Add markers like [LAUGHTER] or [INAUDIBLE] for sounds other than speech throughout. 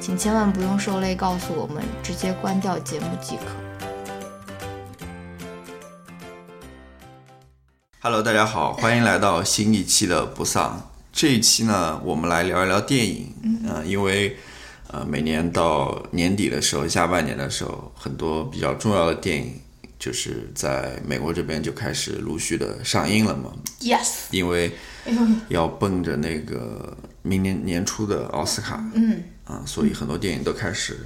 请千万不用受累告诉我们，直接关掉节目即可。Hello，大家好，欢迎来到新一期的不丧。这一期呢，我们来聊一聊电影。嗯，因为呃，每年到年底的时候，下半年的时候，很多比较重要的电影就是在美国这边就开始陆续的上映了嘛。Yes，因为。要奔着那个明年年初的奥斯卡，嗯，啊，所以很多电影都开始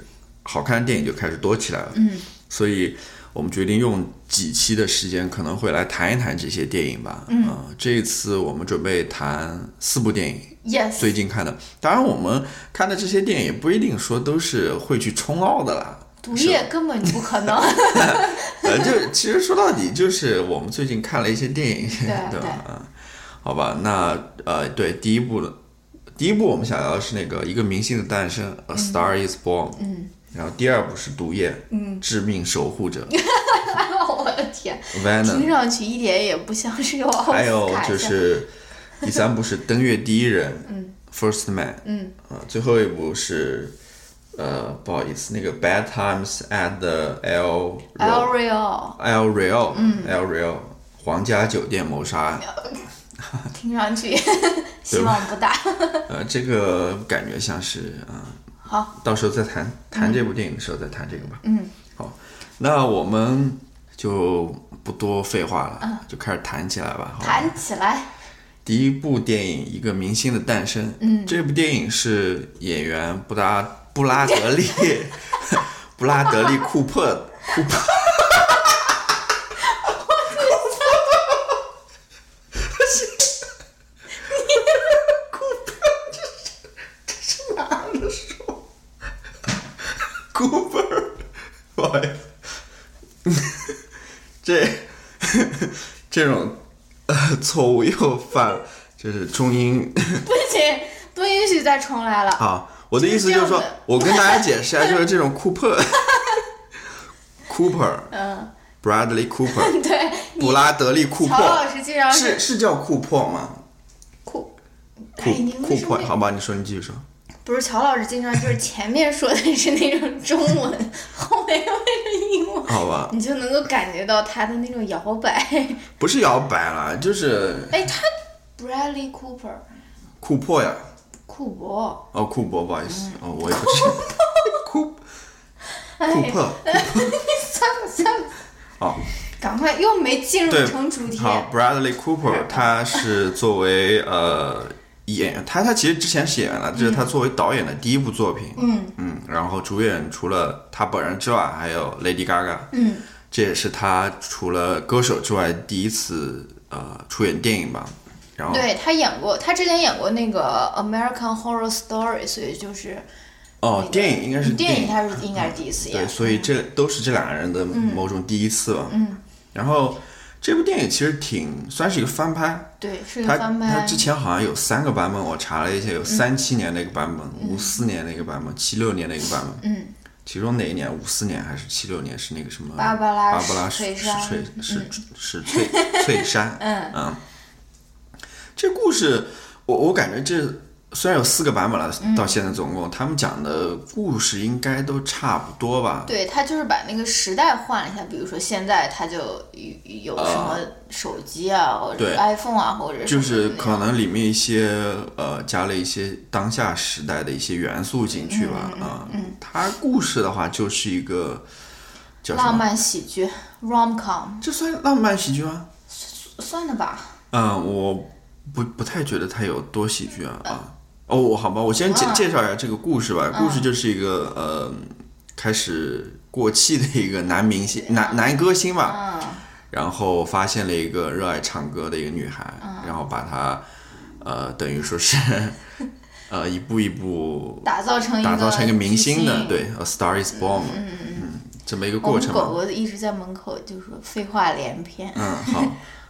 好看的电影就开始多起来了，嗯，所以我们决定用几期的时间，可能会来谈一谈这些电影吧，嗯，啊，这一次我们准备谈四部电影，yes，最近看的，当然我们看的这些电影不一定说都是会去冲奥的啦，毒液根本不可能，[LAUGHS] 呃，就其实说到底就是我们最近看了一些电影，对 [LAUGHS] 吧？啊。好吧，那呃，对，第一部的，第一部我们想要的是那个一个明星的诞生，A Star Is Born，嗯，然后第二部是毒液，嗯，致命守护者，[LAUGHS] 我的天，Venom，听上去一点也不像是有还有就是第三部是登月第一人，[LAUGHS] 嗯，First Man，嗯，啊，最后一部是呃，不好意思，那个 Bad Times at the El El Real，El Real，嗯，El Real，皇家酒店谋杀案。[LAUGHS] 听上去希望不大。[LAUGHS] 呃，这个感觉像是啊，好，到时候再谈谈这部电影的时候再谈这个吧。嗯，好，那我们就不多废话了，嗯，就开始谈起来吧。谈起来。第一部电影《一个明星的诞生》，嗯，这部电影是演员布拉布拉德利 [LAUGHS] 布拉德利库珀库珀。这这种呃错误又犯了，就是中音不行，不允许再重来了。好，我的意思就是说，我跟大家解释一下，就是这种库珀，[LAUGHS] Cooper，嗯，Bradley Cooper，[LAUGHS] 对，布拉德利库珀，老师经常是是叫库珀吗？库库库珀，好吧，你说，你继续说。不是乔老师经常就是前面说的是那种中文，后面又是英文，好吧，你就能够感觉到他的那种摇摆。不是摇摆了，就是哎，他 Bradley Cooper，库珀呀，库珀，哦，库珀，不好意思，哦，我也不知道，库库珀，算了算了，哦，赶快又没进入成主题。好，Bradley Cooper，他是作为呃。演员，他他其实之前是演员了，这是他作为导演的第一部作品。嗯嗯，然后主演除了他本人之外，还有 Lady Gaga。嗯，这也是他除了歌手之外第一次呃出演电影吧。然后对他演过，他之前演过那个 American Horror Story，所以就是哦，电影应该是电影，他是应该是第一次演。对，所以这都是这两个人的某种第一次吧。嗯，然后。这部电影其实挺算是一个翻拍，对，是一个翻拍。它之前好像有三个版本，我查了一下，有三七年那个版本，五四年那个版本，七六年那个版本。嗯。其中哪一年？五四年还是七六年？是那个什么？芭芭拉芭芭拉史翠是是翠翠山。[LAUGHS] 嗯。嗯。这故事，我我感觉这。虽然有四个版本了，到现在总共他们讲的故事应该都差不多吧？对他就是把那个时代换了一下，比如说现在他就有什么手机啊，或者 iPhone 啊，或者就是可能里面一些呃加了一些当下时代的一些元素进去吧。啊，他故事的话就是一个叫？浪漫喜剧 rom com 这算浪漫喜剧吗？算的吧？嗯，我不不太觉得它有多喜剧啊啊。哦，好吧，我先介嗯介绍一下这个故事吧。故事就是一个呃，开始过气的一个男明星、男男歌星吧，嗯。然后发现了一个热爱唱歌的一个女孩，嗯。然后把她呃，等于说是 [LAUGHS] 呃一步一步打造成一个打造成一个明星的，对，A Star Is Born，嗯嗯，这么一个过程嘛。狗狗一直在门口就说废话连篇。嗯，好，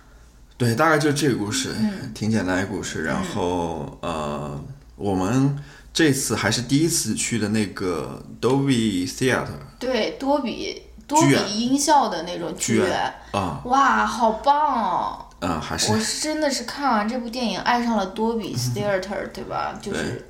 [LAUGHS] 对，大概就是这个故事，嗯。挺简单的故事。然后呃，我们这次还是第一次去的那个 Dolby Theater 对，多比多比音效的那种剧剧院。院，啊，哇，好棒哦！嗯，还是。我是真的是看完这部电影爱上了多比 Theater，对吧？就是。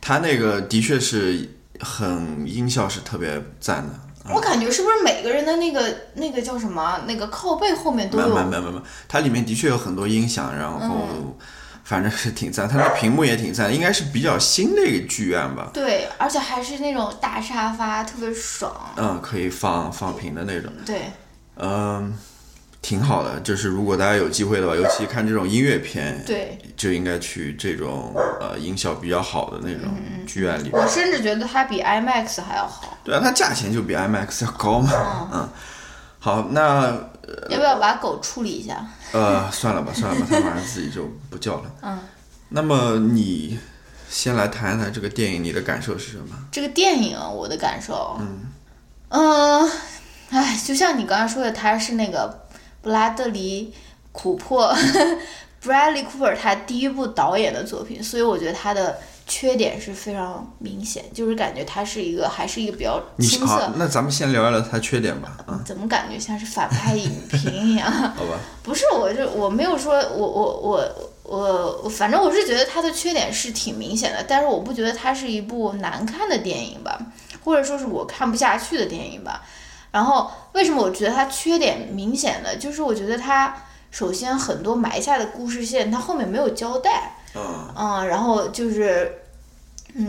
它那个的确是很音效是特别赞的。我感觉是不是每个人的那个那个叫什么那个靠背后面都没有没没没没，它里面的确有很多音响，然后反正是挺赞，它的屏幕也挺赞，应该是比较新的一个剧院吧。对，而且还是那种大沙发，特别爽。嗯，可以放放平的那种。对，嗯，挺好的。就是如果大家有机会的话，尤其看这种音乐片，对就应该去这种呃音效比较好的那种剧院里。我甚至觉得它比 IMAX 还要好。对啊，它价钱就比 IMAX 要高嘛。嗯，[LAUGHS] 好，那要不要把狗处理一下？呃算了吧，算了吧，它晚上自己就不叫了。嗯，那么你先来谈一谈这个电影，你的感受是什么？这个电影我的感受，嗯，哎，就像你刚刚说的，他是那个布拉德里·库珀 [LAUGHS] （Bradley Cooper） 他第一部导演的作品，所以我觉得他的缺点是非常明显，就是感觉他是一个还是一个比较青涩，，那咱们先聊一聊它缺点吧。嗯，怎么感觉像是反派影评一样？[LAUGHS] 好吧。不是，我就我没有说，我我我我我，反正我是觉得它的缺点是挺明显的，但是我不觉得它是一部难看的电影吧，或者说是我看不下去的电影吧。然后为什么我觉得它缺点明显呢？就是我觉得它首先很多埋下的故事线，它后面没有交代，嗯嗯，然后就是，嗯，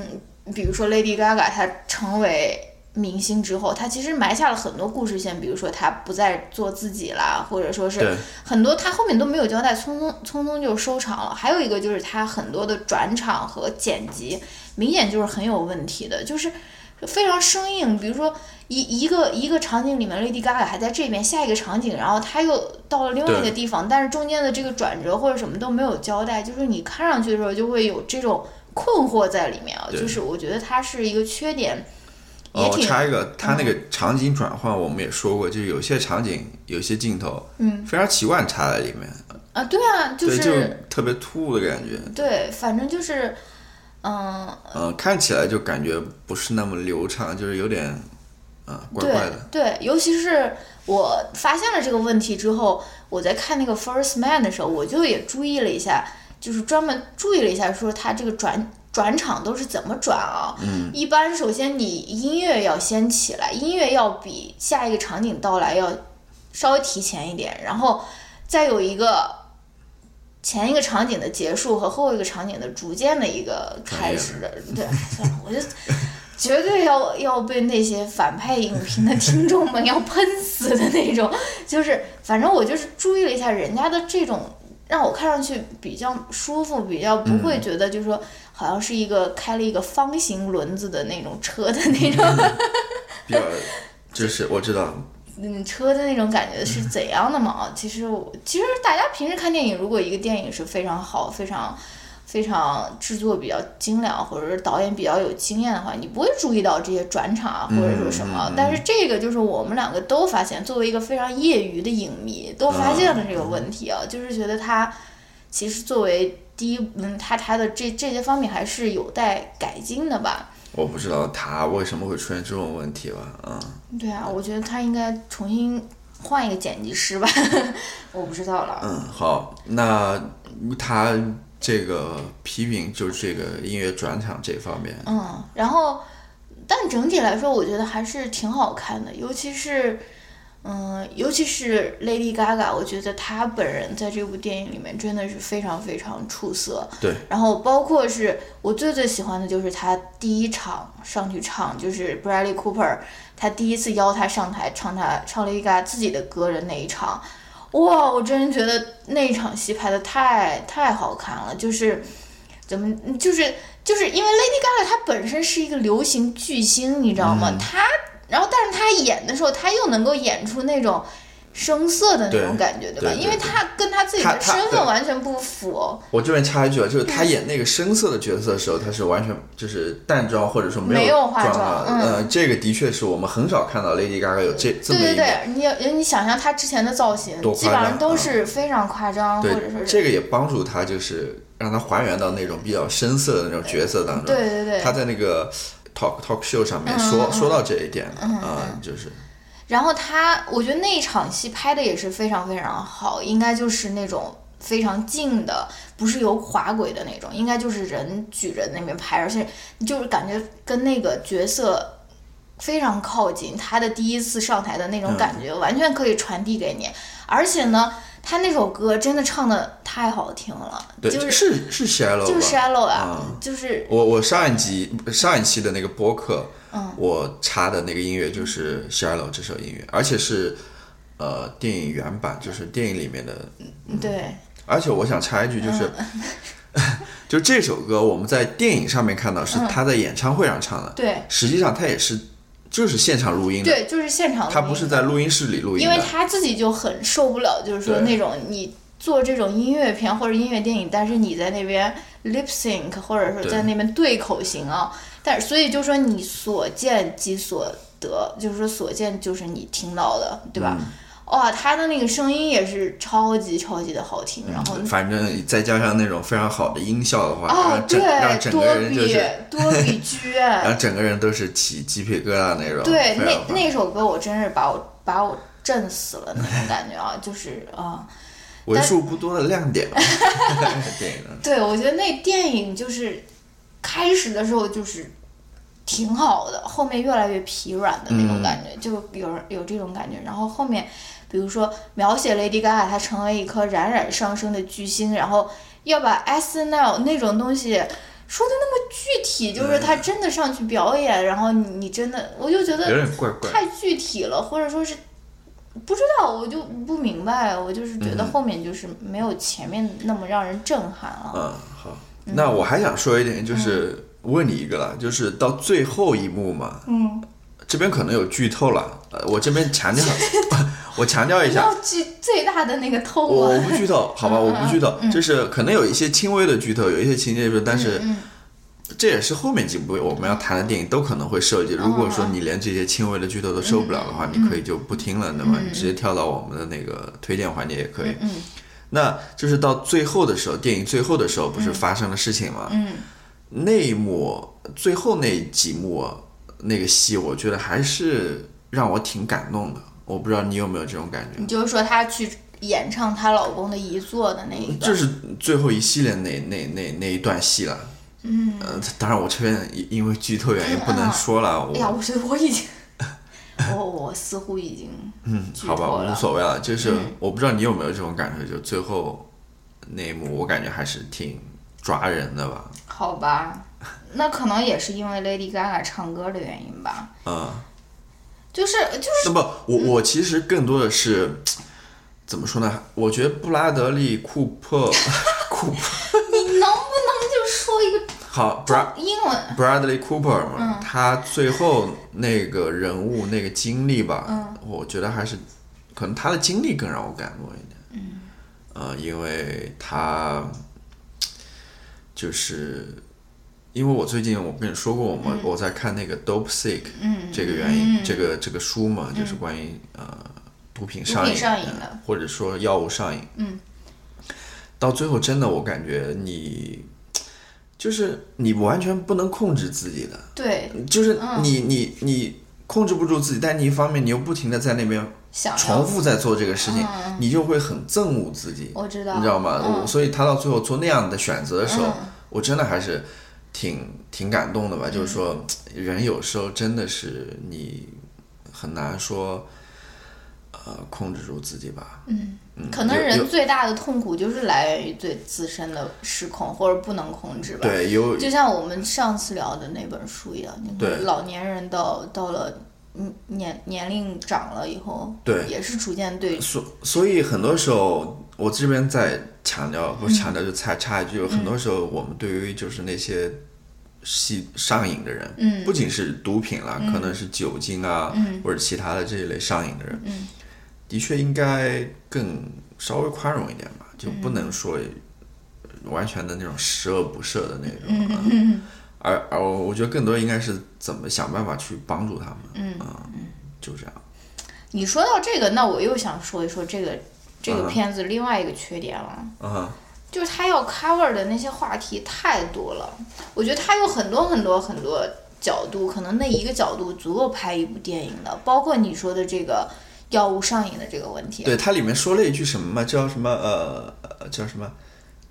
比如说 Lady Gaga 她成为明星之后，她其实埋下了很多故事线，比如说她不再做自己啦，或者说是，很多她后面都没有交代，匆匆匆匆就收场了。还有一个就是她很多的转场和剪辑，明显就是很有问题的，就是非常生硬。比如说一一个一个场景里面，Lady Gaga 还在这边，下一个场景，然后她又到了另外一个地方，但是中间的这个转折或者什么都没有交代，就是你看上去的时候就会有这种困惑在里面啊。就是我觉得它是一个缺点，也哦，我挺插一个，它那个场景转换我们也说过，就是有些场景、有些镜头，嗯非常奇怪插在里面，啊，对啊，就，是就特别突兀的感觉，对，反正就是，嗯、嗯、看起来就感觉不是那么流畅，就是有点，啊、怪怪的，对对，尤其是我发现了这个问题之后，我在看那个 First Man 的时候，我就也注意了一下，就是专门注意了一下，说他这个转转场都是怎么转啊？嗯，一般首先你音乐要先起来，音乐要比下一个场景到来要稍微提前一点，然后再有一个。前一个场景的结束和后一个场景的逐渐的一个开始的，对，[LAUGHS] 算了，我就绝对要 [LAUGHS] 要被那些反派影评的听众们要喷死的那种。就是，反正我就是注意了一下人家的这种，让我看上去比较舒服，比较不会觉得就是说好像是一个开了一个方形轮子的那种车的那种，[LAUGHS] 比较，就是我知道，嗯，车的那种感觉是怎样的嘛？啊，其实我其实大家平时看电影，如果一个电影是非常好、非常非常制作比较精良，或者是导演比较有经验的话，你不会注意到这些转场啊，或者说什么。但是这个就是我们两个都发现，作为一个非常业余的影迷，都发现了这个问题啊，就是觉得他其实作为第一，嗯，他他的这这些方面还是有待改进的吧。我不知道他为什么会出现这种问题吧，嗯，对啊，我觉得他应该重新换一个剪辑师吧，[LAUGHS] 我不知道了。嗯，好，那他这个批评就是这个音乐转场这方面，嗯，然后，但整体来说，我觉得还是挺好看的，尤其是，嗯，尤其是 Lady Gaga，我觉得她本人在这部电影里面真的是非常非常出色。对，然后包括是我最最喜欢的就是她第一场上去唱，就是 Bradley Cooper，他第一次邀她上台唱她唱 Lady Gaga 自己的歌的那一场，哇，我真的觉得那一场戏拍的太太好看了，就是怎么就是就是因为 Lady Gaga 她本身是一个流行巨星，你知道吗？她。然后，但是他演的时候，他又能够演出那种声色的那种感觉，对吧？因为他跟他自己的身份完全不符。我这边插一句啊，就是他演那个声色的角色的时候，他是完全就是淡妆或者说没有化妆。嗯，这个的确是我们很少看到 Lady Gaga 有这这么对对对，你你想象他之前的造型，基本上都是非常夸张，或者是这个也帮助他就是让他还原到那种比较深色的那种角色当中。对对对，他在那个。Talk talk show 上面说说到这一点了，嗯，就是，然后他，我觉得那一场戏拍的也是非常非常好，应该就是那种非常近的，不是有滑轨的那种，应该就是人举着那边拍，而且就是感觉跟那个角色非常靠近，他的第一次上台的那种感觉完全可以传递给你，而且呢。他那首歌真的唱的太好听了，对，是是是 shallow，就是 shallow 啊，就是我我上一集上一期的那个播客，嗯，我插的那个音乐就是 shallow 这首音乐，而且是呃电影原版，就是电影里面的，对，而且我想插一句，就是 [LAUGHS] 就这首歌我们在电影上面看到是他在演唱会上唱的，对，实际上他也是。就是现场录音的，对，就是现场。他不是在录音室里录音，因为他自己就很受不了，就是说那种你做这种音乐片或者音乐电影，但是你在那边 lip sync 或者说在那边对口型啊，但所以就说你所见即所得，就是说所见就是你听到的，对吧？哇，他的那个声音也是超级超级的好听，然后反正再加上那种非常好的音效的话，啊，对，整个人就是多比 [LAUGHS] 剧院，然后整个人都是起鸡皮疙瘩那种。对，那那首歌我真是把我把我震死了那种感觉啊，就是啊，[LAUGHS] 为数不多的亮点。[LAUGHS] 电影。对，我觉得那电影就是开始的时候就是。挺好的，后面越来越疲软的那种感觉，就有人有这种感觉。然后后面，比如说描写 Lady Gaga 她成为一颗冉冉上升的巨星，然后要把 S N L 那种东西说的那么具体，就是她真的上去表演，然后你真的，我就觉得有点怪怪，太具体了，或者说是不知道，我就不明白，我就是觉得后面就是没有前面那么让人震撼了。嗯，好，那我还想说一点就是。问你一个了，就是到最后一幕嘛，嗯，这边可能有剧透了，呃，我这边强调，[LAUGHS] 我强调一下，要剧最大的那个透我我不剧透，好吧，我不剧透，就是可能有一些轻微的剧透，有一些情节是，但是这也是后面几部我们要谈的电影都可能会涉及。如果说你连这些轻微的剧透都受不了的话，你可以就不听了，那么你直接跳到我们的那个推荐环节也可以。嗯，那就是到最后的时候，电影最后的时候不是发生了事情吗？嗯。那一幕最后那几幕那个戏，我觉得还是让我挺感动的。我不知道你有没有这种感觉？你就是说她去演唱她老公的遗作的那一段，这是最后一系列那那那那一段戏了。嗯，呃，当然我这边因为剧透原因不能说了。哎呀，我觉得我已经，我我似乎已经嗯，好吧，无所谓了。就是我不知道你有没有这种感受，就最后那一幕，我感觉还是挺。抓人的吧？好吧，那可能也是因为 Lady Gaga 唱歌的原因吧。嗯，就是就是。那不，我我其实更多的是怎么说呢？我觉得布拉德利·库珀，库珀，[LAUGHS] 你能不能就说一个好，Bra 英文？Bradley Cooper 嘛，他最后那个人物那个经历吧，我觉得还是可能他的经历更让我感动一点。嗯，呃，因为他。就是因为我最近我跟你说过，我们我在看那个《Dope Sick》这个原因，这个这个书嘛，就是关于呃毒品上瘾的，或者说药物上瘾。嗯，到最后真的，我感觉你就是你完全不能控制自己的。对，就是你你你控制不住自己，但你一方面你又不停的在那边重复在做这个事情，你就会很憎恶自己。我知道，你知道吗？所以他到最后做那样的选择的时候。我真的还是挺挺感动的吧，就是说，人有时候真的是你很难说，呃，呃控制住自己吧。嗯，嗯，可能人最大的痛苦就是来源于对自身的失控或者不能控制吧。对有就像我们上次聊的那本书一样，你对看老年人到到了嗯年年龄长了以后，对也是逐渐对所所以很多时候，我这边在强调，不是强调就插插一句，嗯很多时候我们对于就是那些吸上瘾的人，嗯。不仅是毒品啦，可能是酒精啊，嗯。或者其他的这一类上瘾的人，嗯。的确应该更稍微宽容一点吧，就不能说完全的那种十恶不赦的那种。啊。嗯。而而我觉得更多应该是怎么想办法去帮助他们，嗯。啊，就这样。你说到这个，那我又想说一说这个这个嗯片子另外一个缺点了。啊，就是他要 cover 的那些话题太多了，我觉得他有很多很多很多角度，可能那一个角度足够拍一部电影的，包括你说的这个药物上瘾的这个问题。对，它里面说了一句什么嘛，叫什么呃呃叫什么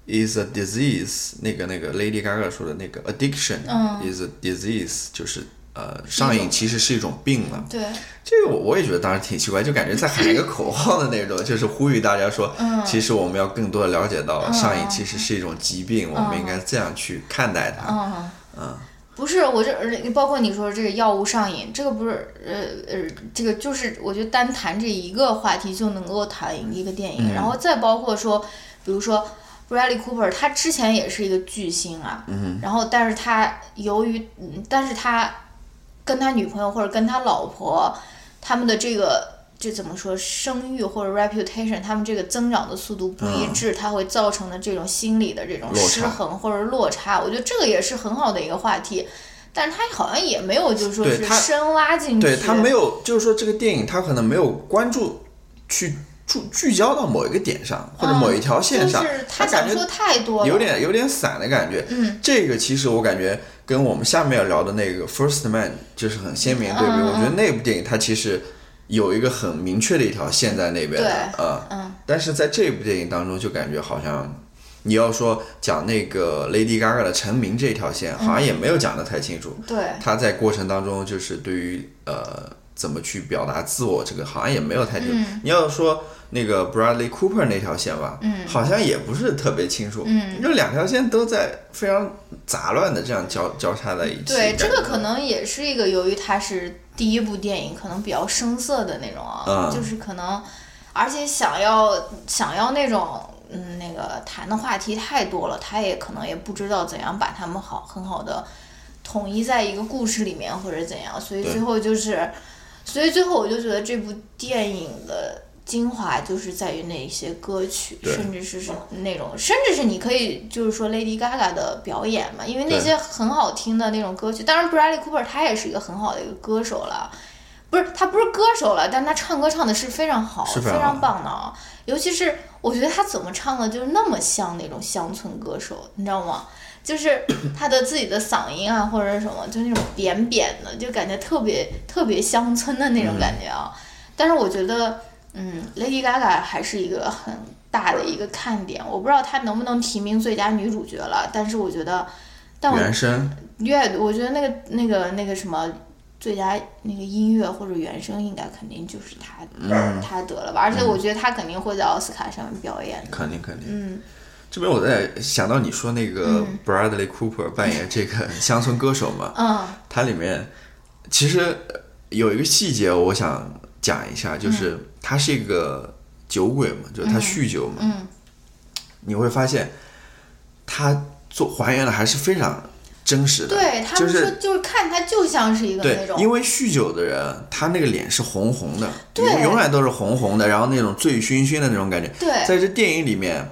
，is a disease，那个那个 Lady Gaga 说的那个 addiction、嗯 is a disease，就是呃上瘾其实是一种病了。对。这个我我也觉得当时挺奇怪，就感觉在喊一个口号的那种，[LAUGHS] 就是呼吁大家说，嗯。其实我们要更多的了解到上瘾其实是一种疾病，我们应该这样去看待它。嗯。嗯。不是我这，呃包括你说的这个药物上瘾，这个不是呃呃，这个就是我觉得单谈这一个话题就能够谈一个电影，嗯。然后再包括说，比如说 Bradley Cooper，他之前也是一个巨星啊，嗯然后但是他由于，嗯但是他跟他女朋友或者跟他老婆他们的这个。这怎么说？声誉或者 reputation，他们这个增长的速度不一致，它会造成的这种心理的这种失衡或者落差，我觉得这个也是很好的一个话题。但是他好像也没有，就是说是深挖进去。对他没有，就是说这个电影他可能没有关注去注聚焦到某一个点上或者某一条线上，嗯就是他感觉想说太多了，有点有点散的感觉。嗯，这个其实我感觉跟我们下面要聊的那个《First Man》就是很鲜明对比。我觉得那部电影它其实有一个很明确的一条线在那边的，对呃，嗯但是在这部电影当中就感觉好像。你要说讲那个 Lady Gaga 的成名这条线，好像也没有讲得太清楚。对，他在过程当中就是对于呃怎么去表达自我这个好像也没有太清楚。嗯你要说那个 Bradley Cooper 那条线吧，嗯好像也不是特别清楚，嗯就两条线都在非常杂乱的这样交交叉在一起。对，这个可能也是一个由于它是第一部电影，可能比较生涩的那种啊，嗯就是可能，而且想要想要那种嗯那个谈的话题太多了，他也可能也不知道怎样把他们好很好的统一在一个故事里面或者怎样，所以最后就是，所以最后我就觉得这部电影的。精华就是在于那些歌曲，甚至是是那种，甚至是你可以就是说 Lady Gaga 的表演嘛，因为那些很好听的那种歌曲。当然，Bradley Cooper 他也是一个很好的一个歌手了，不是他不是歌手了，但他唱歌唱的是非常好，非常棒的啊。尤其是我觉得他怎么唱的，就是那么像那种乡村歌手，你知道吗？就是 [COUGHS] 他的自己的嗓音啊，或者什么，就那种扁扁的，就感觉特别特别乡村的那种感觉啊。但是我觉得，嗯，Lady Gaga 还是一个很大的一个看点。我不知道她能不能提名最佳女主角了，但是我觉得，但我原声乐，我觉得那个那个那个什么最佳那个音乐或者原声，应该肯定就是她、嗯他得了吧。而且我觉得她肯定会在奥斯卡上面表演的。肯定肯定。嗯这边我在想到你说那个 Bradley Cooper 扮演这个 [LAUGHS] 乡村歌手嘛，嗯它里面其实呃有一个细节我想讲一下，就是他是一个酒鬼嘛，就是他酗酒嘛，嗯。你会发现他做还原的还是非常真实的，对他们说就是就是看他就像是一个那对，种，因为酗酒的人他那个脸是红红的，对。永永远都是红红的，然后那种醉醺醺的那种感觉，对。在这电影里面，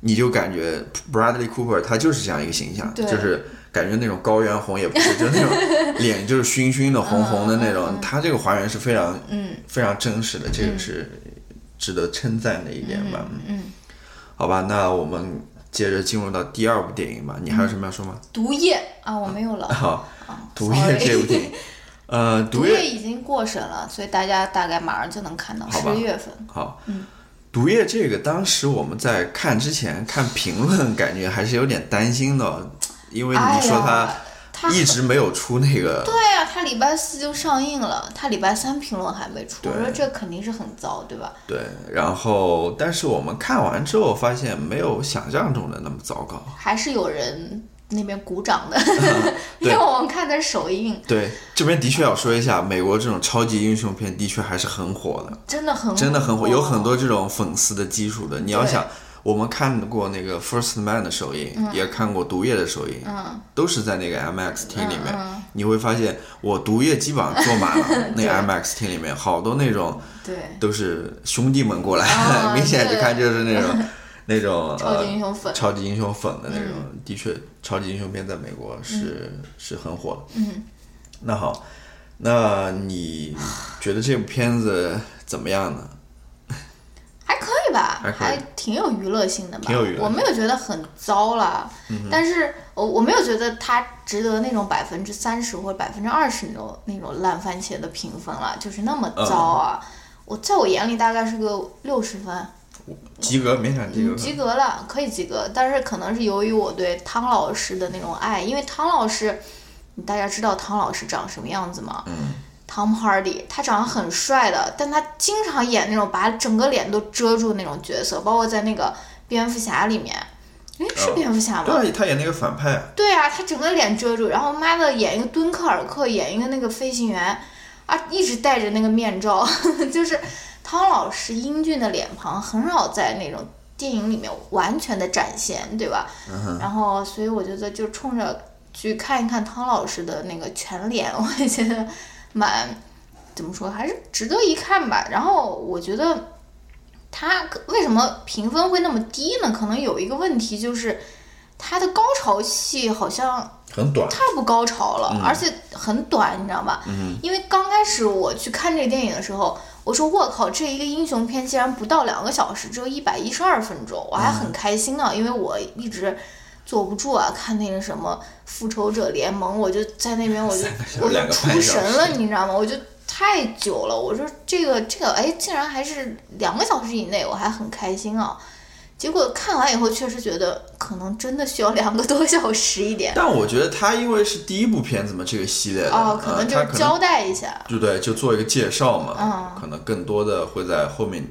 你就感觉 Bradley Cooper 他就是这样一个形象，就是感觉那种高原红也不是，就是那种脸就是熏熏的、红红的那种，他这个还原是非常嗯。非常真实的，这个是值得称赞的一点吧。嗯，好吧，那我们接着进入到第二部电影吧，你还有什么要说吗？毒液啊，我没有了。[LAUGHS] 好，啊毒液这部电影，[LAUGHS] 呃，毒毒液液已经过审了，所以大家大概马上就能看到十月份。好，嗯。毒液这个当时我们在看之前看评论，感觉还是有点担心的，因为哎你说他他一直没有出那个对呀、他他礼拜四就上映了，他礼拜三评论还没出，对我说这肯定是很糟，对吧？对，然后但是我们看完之后发现没有想象中的那么糟糕。还是有人那边鼓掌的，[LAUGHS] 因为我们看的首映，对，这边的确要说一下，美国这种超级英雄片的确还是很火的，真的很真的很火，有很多这种粉丝的基础的。你要想，我们看过那个《First Man》的首映，也看过《毒液》的首映，嗯，都是在那个 IMAX 厅里面。嗯。你会发现，我《毒液》基本上坐满了，[LAUGHS] 那 IMAX 厅里面好多那种对，都是兄弟们过来，啊 [LAUGHS] 明显就看就是那种 [LAUGHS] 那种超级呃英雄粉，超级英雄粉的那种，的确，超级英雄片在美国是、是很火。的。嗯，那好，那你觉得这部片子怎么样呢？还可以吧，还挺有娱乐性的吧，挺有娱乐嗯我没有觉得很糟啦，但是我我没有觉得它值得那种百分之三十或者百分之二十那种那种烂番茄的评分了，就是那么糟啊。嗯我在我眼里大概是个六十分，及格，勉强及格。嗯，及格了，可以及格。但是可能是由于我对汤老师的那种爱，因为汤老师，大家知道汤老师长什么样子吗？嗯。Tom Hardy，他长得很帅的，但他经常演那种把整个脸都遮住那种角色，包括在那个蝙蝠侠里面，诶，是哦蝙蝠侠吗？对啊，他演那个反派啊，对啊，他整个脸遮住，然后妈的演一个敦刻尔克，演一个那个飞行员，啊，一直戴着那个面罩，[LAUGHS] 就是汤老师英俊的脸庞很少在那种电影里面完全的展现，对吧？然后所以我觉得就冲着去看一看汤老师的那个全脸，我也觉得蛮怎么说，还是值得一看吧。然后我觉得它为什么评分会那么低呢？可能有一个问题就是。它的高潮戏好像很短。太不高潮了，而且很短，你知道吧？因为刚开始我去看这个电影的时候，我说我靠，这一个英雄片竟然不到两个小时，只有一百一十二分钟，我还很开心呢，因为我一直坐不住啊，看那个什么复仇者联盟，我就在那边我就我就两个出神了，你知道吗？我就太久了，我说这个这个，哎，竟然还是两个小时以内，我还很开心啊。结果看完以后，确实觉得可能真的需要两个多小时一点。但我觉得他因为是第一部片子嘛，这个系列的，哦，可呃能就是交代一下。对不对？就做一个介绍嘛，嗯可能更多的会在后面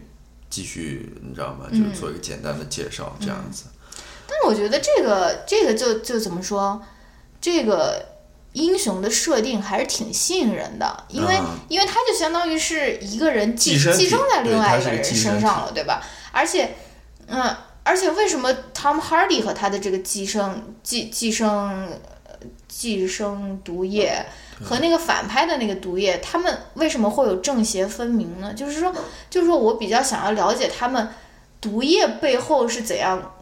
继续，你知道吗？嗯就是做一个简单的介绍，这样子。但是我觉得这个这个就就怎么说，这个英雄的设定还是挺吸引人的，因为、嗯因为他就相当于是一个人寄寄生在另外一个人身上了，对吧？而且，嗯，而且为什么 Tom Hardy 和他的这个寄生寄寄生呃寄生毒液和那个反派的那个毒液，他们为什么会有正邪分明呢？就是说，就是说我比较想要了解他们毒液背后是怎样，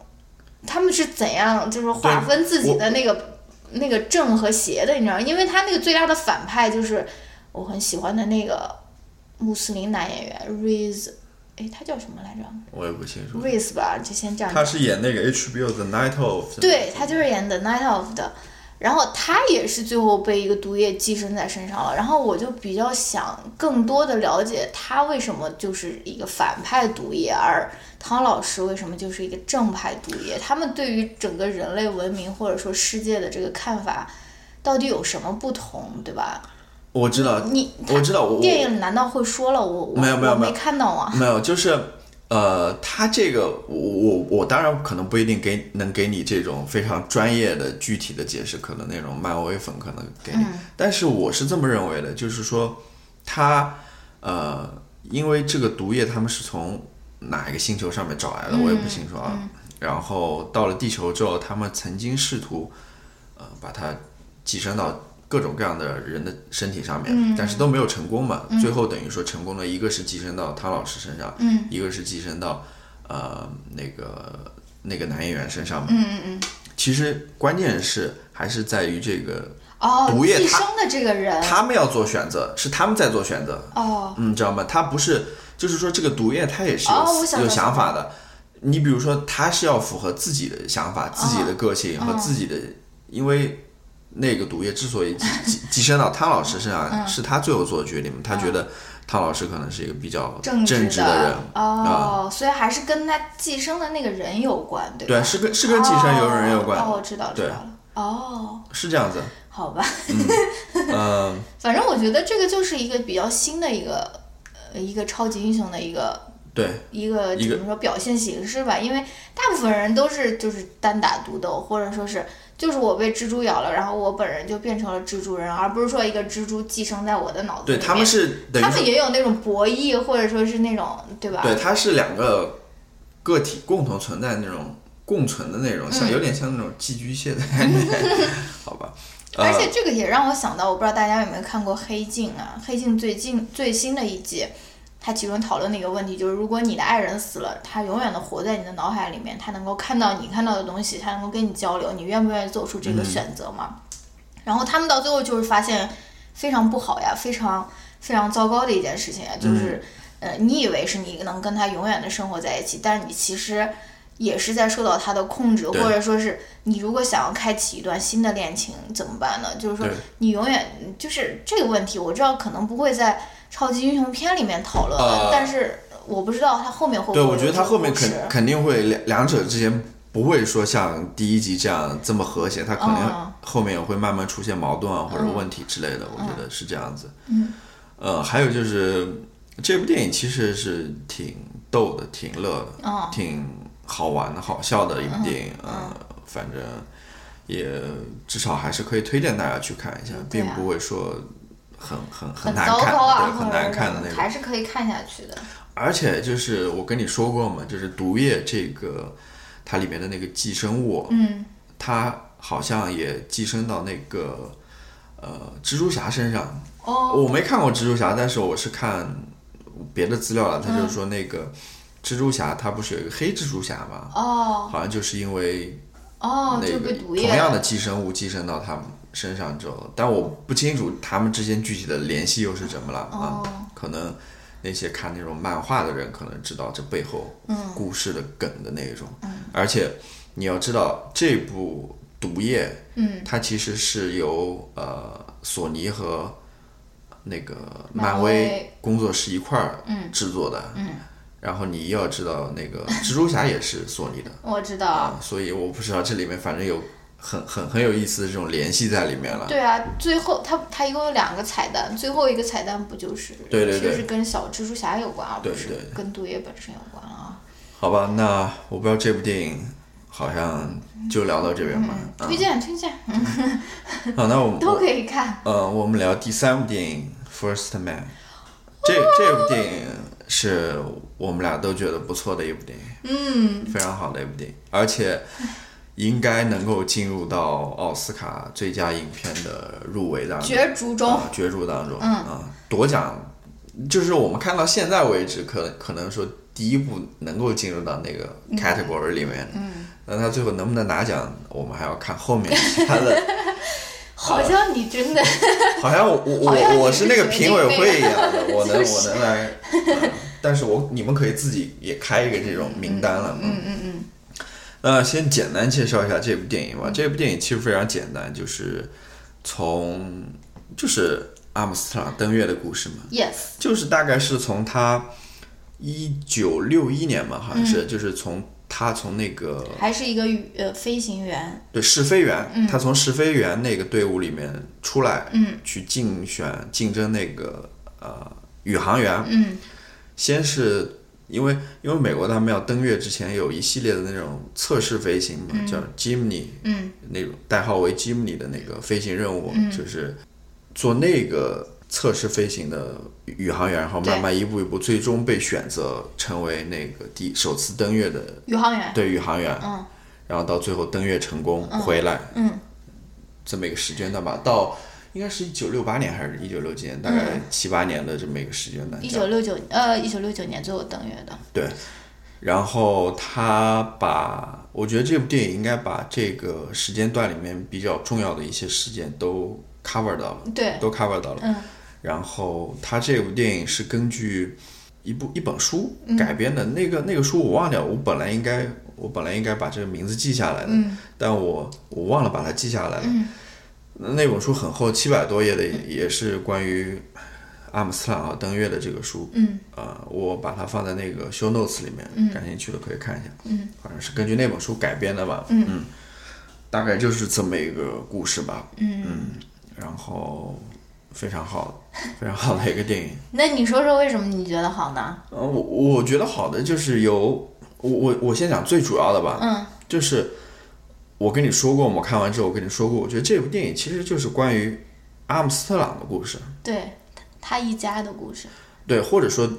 他们是怎样就是划分自己的那个那个正和邪的，你知道吗？因为他那个最大的反派就是我很喜欢的那个穆斯林男演员 Riz，哎，他叫什么来着我也不清楚。？Riz 吧，就先这样。他是演那个 HBO 的 Night of，对他就是演 The Night of 的，然后他也是最后被一个毒液寄生在身上了。然后我就比较想更多的了解他为什么就是一个反派毒液，而汤老师为什么就是一个正派毒液？他们对于整个人类文明或者说世界的这个看法到底有什么不同，对吧？我知道，你我知道，我电影难道会说了我我我没没有没有没看到吗？[LAUGHS] 没有，就是呃，他这个我我我当然可能不一定给能给你这种非常专业的具体的解释，可能那种漫威粉可能给你，但是我是这么认为的，就是说他呃，因为这个毒液他们是从哪一个星球上面找来的，我也不清楚啊。然后到了地球之后，他们曾经试图呃把它寄生到各种各样的人的身体上面，但是都没有成功嘛。最后等于说成功了，一个是寄生到汤老师身上，一个是寄生到呃那个那个男演员身上嘛。嗯嗯嗯。其实关键是还是在于这个哦，毒液它寄生的这个人他们要做选择，是他们在做选择，哦，嗯，知道吗？他不是，就是说这个毒液他也是有、有想法的。你比如说，他是要符合自己的想法、自己的个性和自己的，因为那个毒液之所以寄寄寄生到汤老师身上，嗯。是他最后做的决定。他觉得汤老师可能是一个比较正正直的人，哦，所以还是跟他寄生的那个人有关，对吧？对，是跟是跟寄生有人有关，哦，哦我知道知道了。哦，是这样子。好吧，嗯，嗯，[LAUGHS] 反正我觉得这个就是一个比较新的一个呃一个超级英雄的一个对，一个怎么说表现形式吧，因为大部分人都是就是单打独斗，或者说是就是我被蜘蛛咬了，然后我本人就变成了蜘蛛人，而不是说一个蜘蛛寄生在我的脑子里。对他们是他们也有那种博弈，或者说是那种对吧？对，它是两个个体共同存在那种共存的那种，像有点像那种寄居蟹的概念，好吧？[LAUGHS] 而且呃这个也让我想到，我不知道大家有没有看过《黑镜》啊，《黑镜》最近最新的一季，它其中讨论的一个问题就是，如果你的爱人死了，他永远的活在你的脑海里面，他能够看到你看到的东西，他能够跟你交流，你愿不愿意做出这个选择嘛？然后他们到最后就是发现非常不好呀，非常非常糟糕的一件事情呀，就是、呃，你以为是你能跟他永远的生活在一起，但是你其实。也是在受到他的控制，或者说是你如果想要开启一段新的恋情怎么办呢？就是说你永远就是这个问题，我知道可能不会在超级英雄片里面讨论，呃但是我不知道他后面会不会对，我觉得这个它后面肯肯定会两两者之间不会说像第一集这样这么和谐，他可能嗯后面也会慢慢出现矛盾啊或者问题之类的，我觉得是这样子。嗯，呃，还有就是这部电影其实是挺逗的，挺乐的，嗯挺好玩的、好笑的一部电影。嗯，反正也至少还是可以推荐大家去看一下，并不会说很很很难看，对，很难看的那种。还是可以看下去的。而且就是我跟你说过嘛，就是毒液这个它里面的那个寄生物，嗯，它好像也寄生到那个呃蜘蛛侠身上。哦，我没看过蜘蛛侠，但是我是看别的资料了，他就是说那个蜘蛛侠他不是有一个黑蜘蛛侠嘛，哦，好像就是因为哦，那个同样的寄生物寄生到他们身上之后，但我不清楚他们之间具体的联系又是怎么了啊、哦。可能那些看那种漫画的人可能知道这背后嗯故事的梗的那种，而且你要知道这部毒液，嗯，它其实是由呃索尼和那个漫漫威。威工作室一块儿嗯。制作的，嗯，然后你要知道那个蜘蛛侠也是索尼的。[LAUGHS] 我知道。啊，所以我不知道这里面反正有很很很有意思的这种联系在里面了。对啊，最后它它一共有两个彩蛋，最后一个彩蛋不就是对对对其实跟小蜘蛛侠有关，而不是对对跟毒液本身有关啊。好吧，那我不知道这部电影好像就聊到这边吧。啊推荐推荐，好，那我们 [LAUGHS] 都可以看。呃，我们聊第三部电影《First Man》。这这部电影是我们俩都觉得不错的一部电影，嗯，非常好的一部电影，而且应该能够进入到奥斯卡最佳影片的入围当中。角逐中。啊，角逐当中，嗯。啊，夺奖，就是我们看到现在为止，可可能说第一部能够进入到那个 category 里面，嗯，那他最后能不能拿奖，我们还要看后面其他的。[LAUGHS] 好像你真的好像我我我我是那个评委会一样的，我能就是我能来，嗯但是我你们可以自己也开一个这种名单了，嗯嗯嗯那先简单介绍一下这部电影吧。这部电影其实非常简单，就是从就是阿姆斯特朗登月的故事嘛，，yes，就是大概是从他一九六一年嘛，好像是，就是从他从那个还是一个宇呃飞行员，对试飞员，他从试飞员那个队伍里面出来，嗯，去竞选竞争那个呃宇航员，嗯。先是因为因为美国他们要登月之前有一系列的那种测试飞行嘛，叫 Gemini 嗯。那种代号为 Gemini 的那个飞行任务，就是做那个测试飞行的宇航员，然后慢慢一步一步，最终被选择成为那个第首次登月的宇航员，对宇航员，嗯。然后到最后登月成功回来，嗯。这么一个时间段吧，到应该是一九六八年还是一九六几年，大概七八年的这么一个时间段。一九六九呃一九六九年最后登月的，对，然后他把，我觉得这部电影应该把这个时间段里面比较重要的一些事件都 cover 到了，对，都 cover 到了。嗯。然后他这部电影是根据一部一本书改编的，那个那个书我忘掉，我本来应该我本来应该把这个名字记下来的，但我我忘了把它记下来了。那本书很厚，七百多页的，也是关于阿姆斯特朗号登月的这个书。嗯呃，我把它放在那个 show notes 里面，感兴趣的可以看一下。嗯，好像是根据那本书改编的吧。嗯大概就是这么一个故事吧。嗯然后非常好，[LAUGHS] 非常好的一个电影。那你说说为什么你觉得好呢？呃，我我觉得好的就是有我我我先讲最主要的吧，嗯，就是我跟你说过，我看完之后我跟你说过，我觉得这部电影其实就是关于阿姆斯特朗的故事，对他一家的故事。对，或者说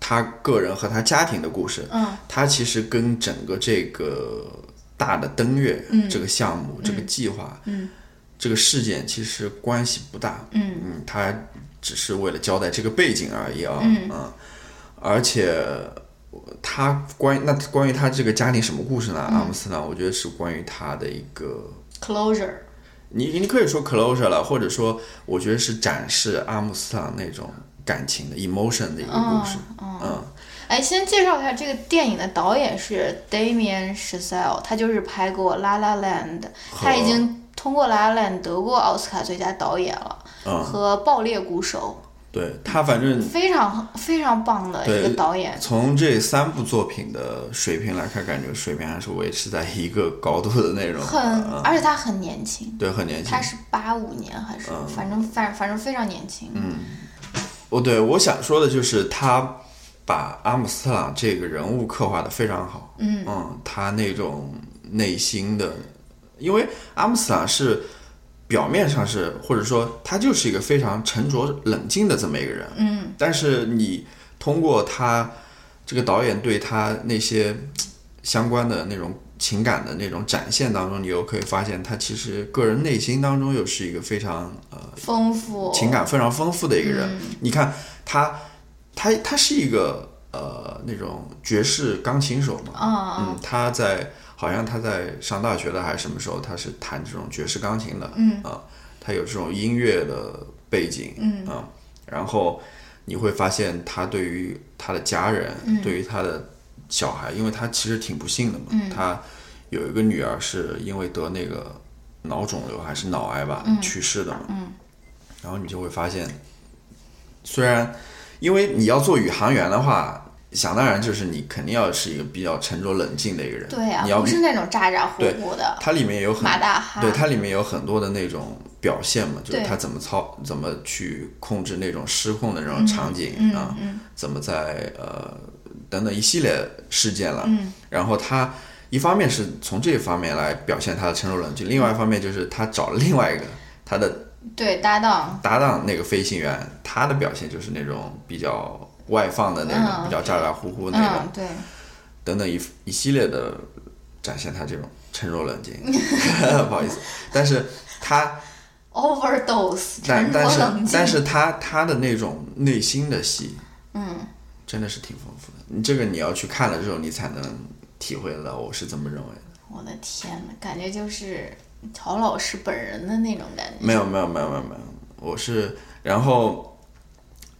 他个人和他家庭的故事，嗯。他其实跟整个这个大的登月嗯。这个项目、这个计划、嗯。这个事件其实关系不大，嗯。嗯，他只是为了交代这个背景而已啊，嗯。而且他关于那关于他这个家庭什么故事呢？阿姆斯特朗，我觉得是关于他的一个，，closure。你你可以说 closure 了，或者说我觉得是展示阿姆斯特朗那种感情的 emotion 的一个故事，嗯哎，先介绍一下这个电影的导演是 Damien Chazelle，他就是拍过《La La Land》，他已经通过《La La Land》得过奥斯卡最佳导演了，嗯，和《爆裂鼓手对他反正》非常非常棒的一个导演。从这三部作品的水平来看，感觉水平还是维持在一个高度的那种，很，嗯而且他很年轻，对，很年轻他。是八五年还是，嗯反正反反正非常年轻。嗯哦，对，我想说的就是他把阿姆斯特朗这个人物刻画的非常好。嗯他那种内心的，因为阿姆斯特朗是表面上是，或者说他就是一个非常沉着冷静的这么一个人，嗯但是你通过他这个导演对他那些相关的那种情感的那种展现当中，你又可以发现他其实个人内心当中又是一个非常呃丰富情感非常丰富的一个人。嗯你看他，他他是一个呃那种爵士钢琴手嘛，啊嗯，他在好像他在上大学的还是什么时候，他是弹这种爵士钢琴的，嗯。啊，他有这种音乐的背景，嗯。啊，然后你会发现他对于他的家人，嗯。对于他的小孩，因为他其实挺不幸的嘛，嗯。他有一个女儿是因为得那个脑肿瘤还是脑癌吧、嗯。去世的嘛，嗯。然后你就会发现，虽然因为你要做宇航员的话，想当然就是你肯定要是一个比较沉着冷静的一个人，对呀、你要不是那种咋咋呼呼的它里面有很马大哈。对，它里面有很多的那种表现嘛，就是他怎么操，怎么去控制那种失控的那种场景、嗯啊，嗯。怎么在呃等等一系列事件了。嗯。然后他一方面是从这方面来表现他的沉着冷静，另外一方面就是他找了另外一个他的对搭档，搭档那个飞行员，他的表现就是那种比较外放的那种，嗯比较咋咋呼呼那种，嗯对，等等一一系列的展现他这种沉着冷静。[LAUGHS] 不好意思，但是他 overdose 但但是但是他他的那种内心的戏嗯，真的是挺丰富的。你这个你要去看了之后，你才能体会得到。我是这么认为的。我的天呐，感觉就是曹老师本人的那种感觉。没有没有没有没有没有，我是然后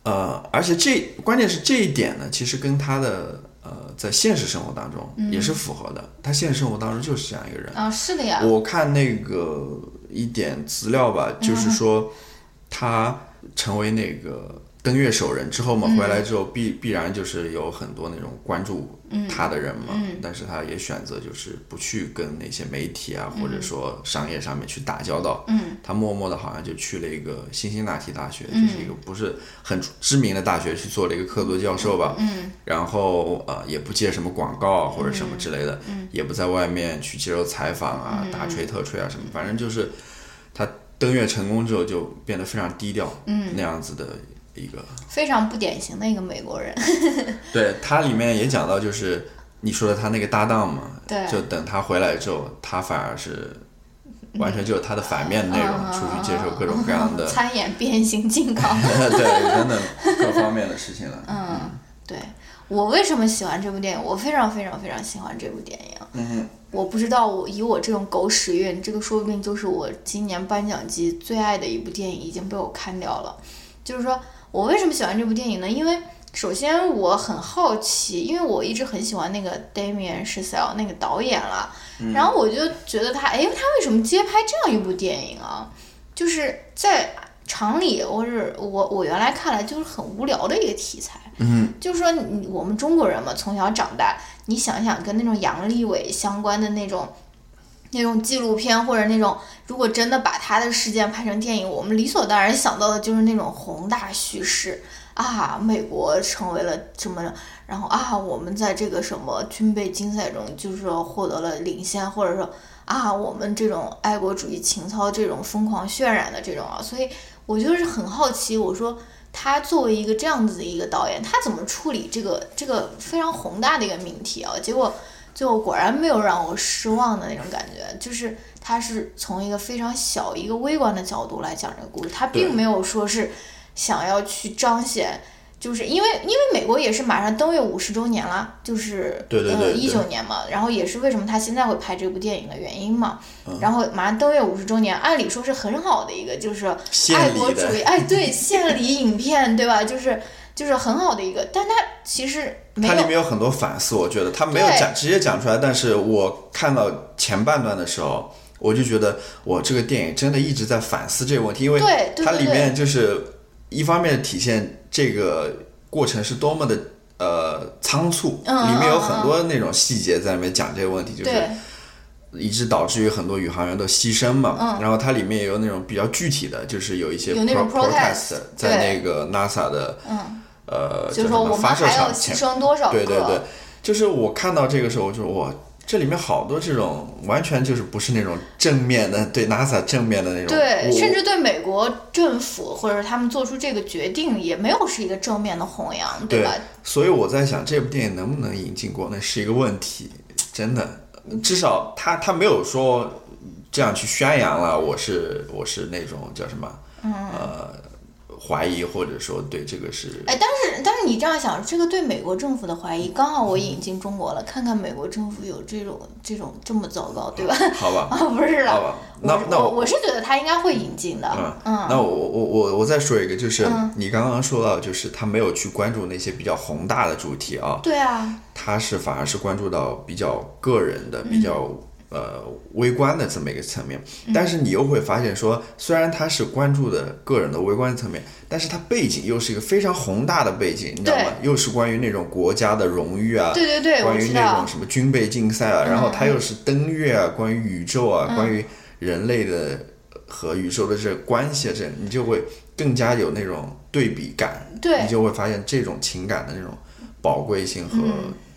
呃，而且这关键是这一点呢，其实跟他的呃在现实生活当中也是符合的。他现实生活当中就是这样一个人。啊，是的呀，我看那个一点资料吧，就是说他成为那个登月首人之后嘛，回来之后必必然就是有很多那种关注他的人嘛，但是他也选择就是不去跟那些媒体啊，或者说商业上面去打交道，嗯，他默默的好像就去了一个辛辛那提大学，就是一个不是很知名的大学去做了一个客座教授吧，嗯。然后呃也不接什么广告啊或者什么之类的，也不在外面去接受采访啊、大吹特吹啊什么，反正就是他登月成功之后就变得非常低调，嗯，那样子的一个。非常不典型的一个美国人。[LAUGHS] [LAUGHS] 对，它里面也讲到，就是你说的他那个搭档嘛，对就等他回来之后，他反而是完全就是他的反面内容，嗯出去接受各种各样的 [LAUGHS] 参演变形金刚。对等等各方面的事情了。嗯，对我为什么喜欢这部电影？我非常非常非常喜欢这部电影。嗯我不知道我以我这种狗屎运，这个说不定就是我今年颁奖季最爱的一部电影，已经被我看掉了。就是说我为什么喜欢这部电影呢？因为首先我很好奇，因为我一直很喜欢那个 Damien Chazelle 那个导演了，然后我就觉得他，哎，他为什么接拍这样一部电影啊？就是在常理，或者我我原来看来就是很无聊的一个题材。嗯就是说你我们中国人嘛，从小长大，你想想跟那种杨利伟相关的那种那种纪录片或者那种，如果真的把他的事件拍成电影，我们理所当然想到的就是那种宏大叙事啊，美国成为了什么，然后啊，我们在这个什么军备竞赛中就是说获得了领先，或者说啊，我们这种爱国主义情操这种疯狂渲染的这种啊，所以我就是很好奇，我说他作为一个这样子的一个导演，他怎么处理这个这个非常宏大的一个命题啊？结果。最后果然没有让我失望的那种感觉，就是他是从一个非常小、一个微观的角度来讲这个故事，他并没有说是想要去彰显，就是因为因为美国也是马上登月五十周年了，就是呃一九年嘛，然后也是为什么他现在会拍这部电影的原因嘛，然后马上登月五十周年，按理说是很好的一个就是爱国主义，哎对，献礼影片对吧？就是。就是很好的一个，但它其实它里面有很多反思，我觉得它没有讲直接讲出来，但是我看到前半段的时候，我就觉得我这个电影真的一直在反思这个问题，因为它里面就是一方面体现这个过程是多么的呃仓促，里面有很多那种细节在里面讲这个问题，就是。以致导致于很多宇航员都牺牲嘛，然后它里面也有那种比较具体的，就是有一些 protest 在那个 NASA 的，呃，就是说我们还要牺牲多少对对对，就是我看到这个时候，就是我这里面好多这种完全就是不是那种正面的对 NASA 正面的那种，对，甚至对美国政府或者他们做出这个决定也没有是一个正面的弘扬，对吧？所以我在想，这部电影能不能引进国内是一个问题，真的。至少他他没有说这样去宣扬了，我是我是那种叫什么呃怀疑或者说对这个是哎，但是但是你这样想，这个对美国政府的怀疑，刚好我引进中国了，看看美国政府有这种这种这么糟糕，对吧？好吧，啊 [LAUGHS] 不是了，好吧，那那我我是觉得他应该会引进的，嗯，那我我我我再说一个，就是你刚刚说到，就是他没有去关注那些比较宏大的主题啊，对啊。他是反而是关注到比较个人的、比较呃微观的这么一个层面，但是你又会发现说，虽然他是关注的个人的微观层面，但是他背景又是一个非常宏大的背景，你知道吗？又是关于那种国家的荣誉啊，对对对，关于那种什么军备竞赛啊，然后他又是登月啊，关于宇宙啊，关于人类的和宇宙的这关系，这你就会更加有那种对比感，对，你就会发现这种情感的那种宝贵性和。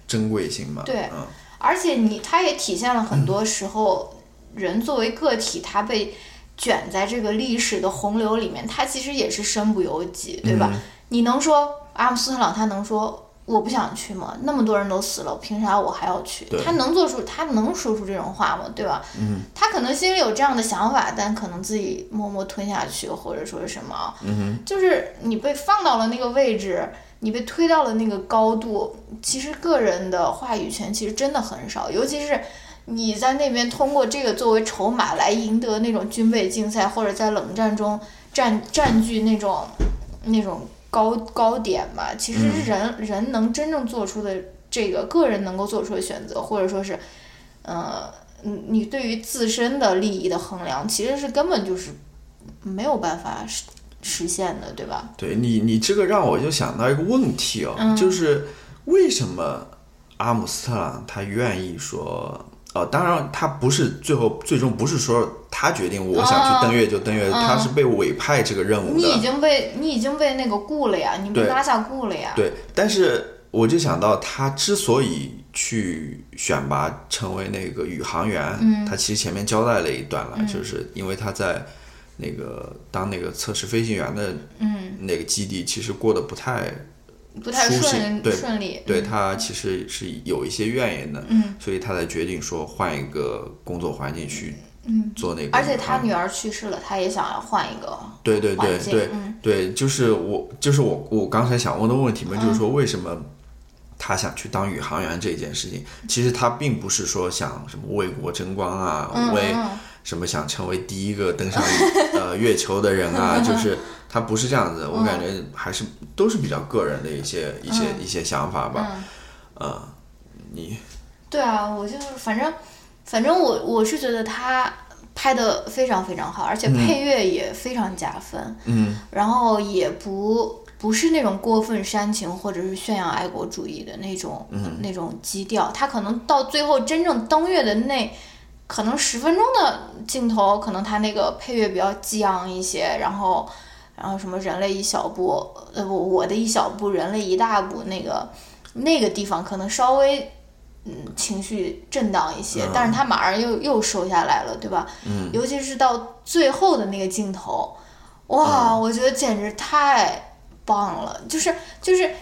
珍贵性嘛，对，而且你它也体现了很多时候，人作为个体，他被卷在这个历史的洪流里面，他其实也是身不由己，对吧？你能说阿姆斯特朗他能说我不想去吗？那么多人都死了，凭啥我还要去？他能做出他能说出这种话吗？对吧？嗯，他可能心里有这样的想法，但可能自己默默吞下去，或者说是什么？嗯就是你被放到了那个位置。你被推到了那个高度，其实个人的话语权其实真的很少，尤其是你在那边通过这个作为筹码来赢得那种军备竞赛，或者在冷战中占占据那种那种高高点吧。其实人人能真正做出的这个个人能够做出的选择，或者说是，呃，你对于自身的利益的衡量，其实是根本就是没有办法。实现的，对吧？对你，你这个让我就想到一个问题哦，就是为什么阿姆斯特朗他愿意说，呃，当然他不是最后最终不是说他决定我想去登月就登月，他是被委派这个任务的。你已经被你已经被那个雇了呀，你被拉下雇了呀。对，但是我就想到他之所以去选拔成为那个宇航员，他其实前面交代了一段了，就是因为他在。那个当那个测试飞行员的那个基地，其实过得不太不太顺对顺利，对他其实是有一些怨言的，嗯所以他才决定说换一个工作环境去做那个。而且他女儿去世了，他也想要换一个对对对对对，就是我就是我我刚才想问的问题嘛，就是说为什么他想去当宇航员这件事情，其实他并不是说想什么为国争光啊，为。什么想成为第一个登上 [LAUGHS] 呃月球的人啊？[LAUGHS] 就是他不是这样子，我感觉还是都是比较个人的一些一些一些想法吧。呃，你对啊，我就是反正反正我我是觉得他拍的非常非常好，而且配乐也非常加分。嗯，然后也不不是那种过分煽情或者是宣扬爱国主义的那种那种基调，他可能到最后真正登月的那。可能十分钟的镜头，可能它那个配乐比较激昂一些，然后然后什么人类一小步，呃不我的一小步，人类一大步，那个那个地方可能稍微。嗯，情绪震荡一些，但是他马上又又收下来了，对吧？嗯，尤其是到最后的那个镜头，哇，我觉得简直太棒了！就是就是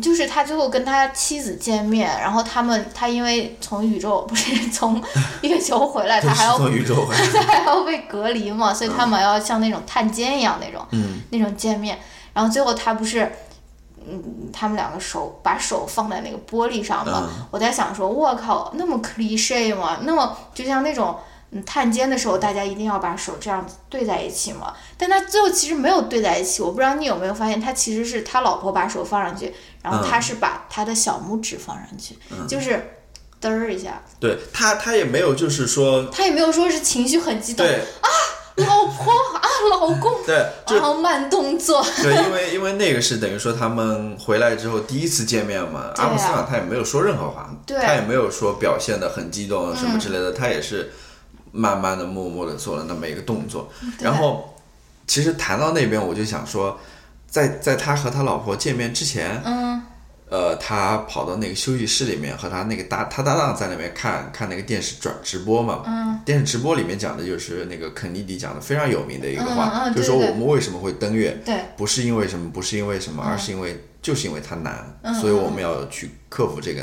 就是他最后跟他妻子见面，然后他们他因为从宇宙不是从月球回来，他还要从宇宙回来，[LAUGHS] 他还要被隔离嘛，所以他们要像那种探监一样那种，嗯，那种见面，然后最后他不是。嗯，他们两个手把手放在那个玻璃上嘛，我在想说，我靠，那么 cliche 吗？那么就像那种嗯探监的时候，大家一定要把手这样子对在一起嘛。但他最后其实没有对在一起，我不知道你有没有发现，他其实是他老婆把手放上去，然后他是把他的小拇指放上去，就是嘚儿一下。对他，他也没有就是说，他也没有说是情绪很激动对啊。老婆啊，老公，对，然后慢动作，对，因为因为那个是等于说他们回来之后第一次见面嘛，阿姆斯特朗他也没有说任何话，他也没有说表现的很激动什么之类的，他也是慢慢的、默默的做了那么一个动作。然后，其实谈到那边，我就想说，在在他和他老婆见面之前，嗯。呃，他跑到那个休息室里面，和他那个搭他搭档在那边看看那个电视转直播嘛。嗯。电视直播里面讲的就是那个肯尼迪讲的非常有名的一个话，嗯就是说我们为什么会登月？对。不是因为什么，不是因为什么，而是因为就是因为它难，嗯所以我们要去克服这个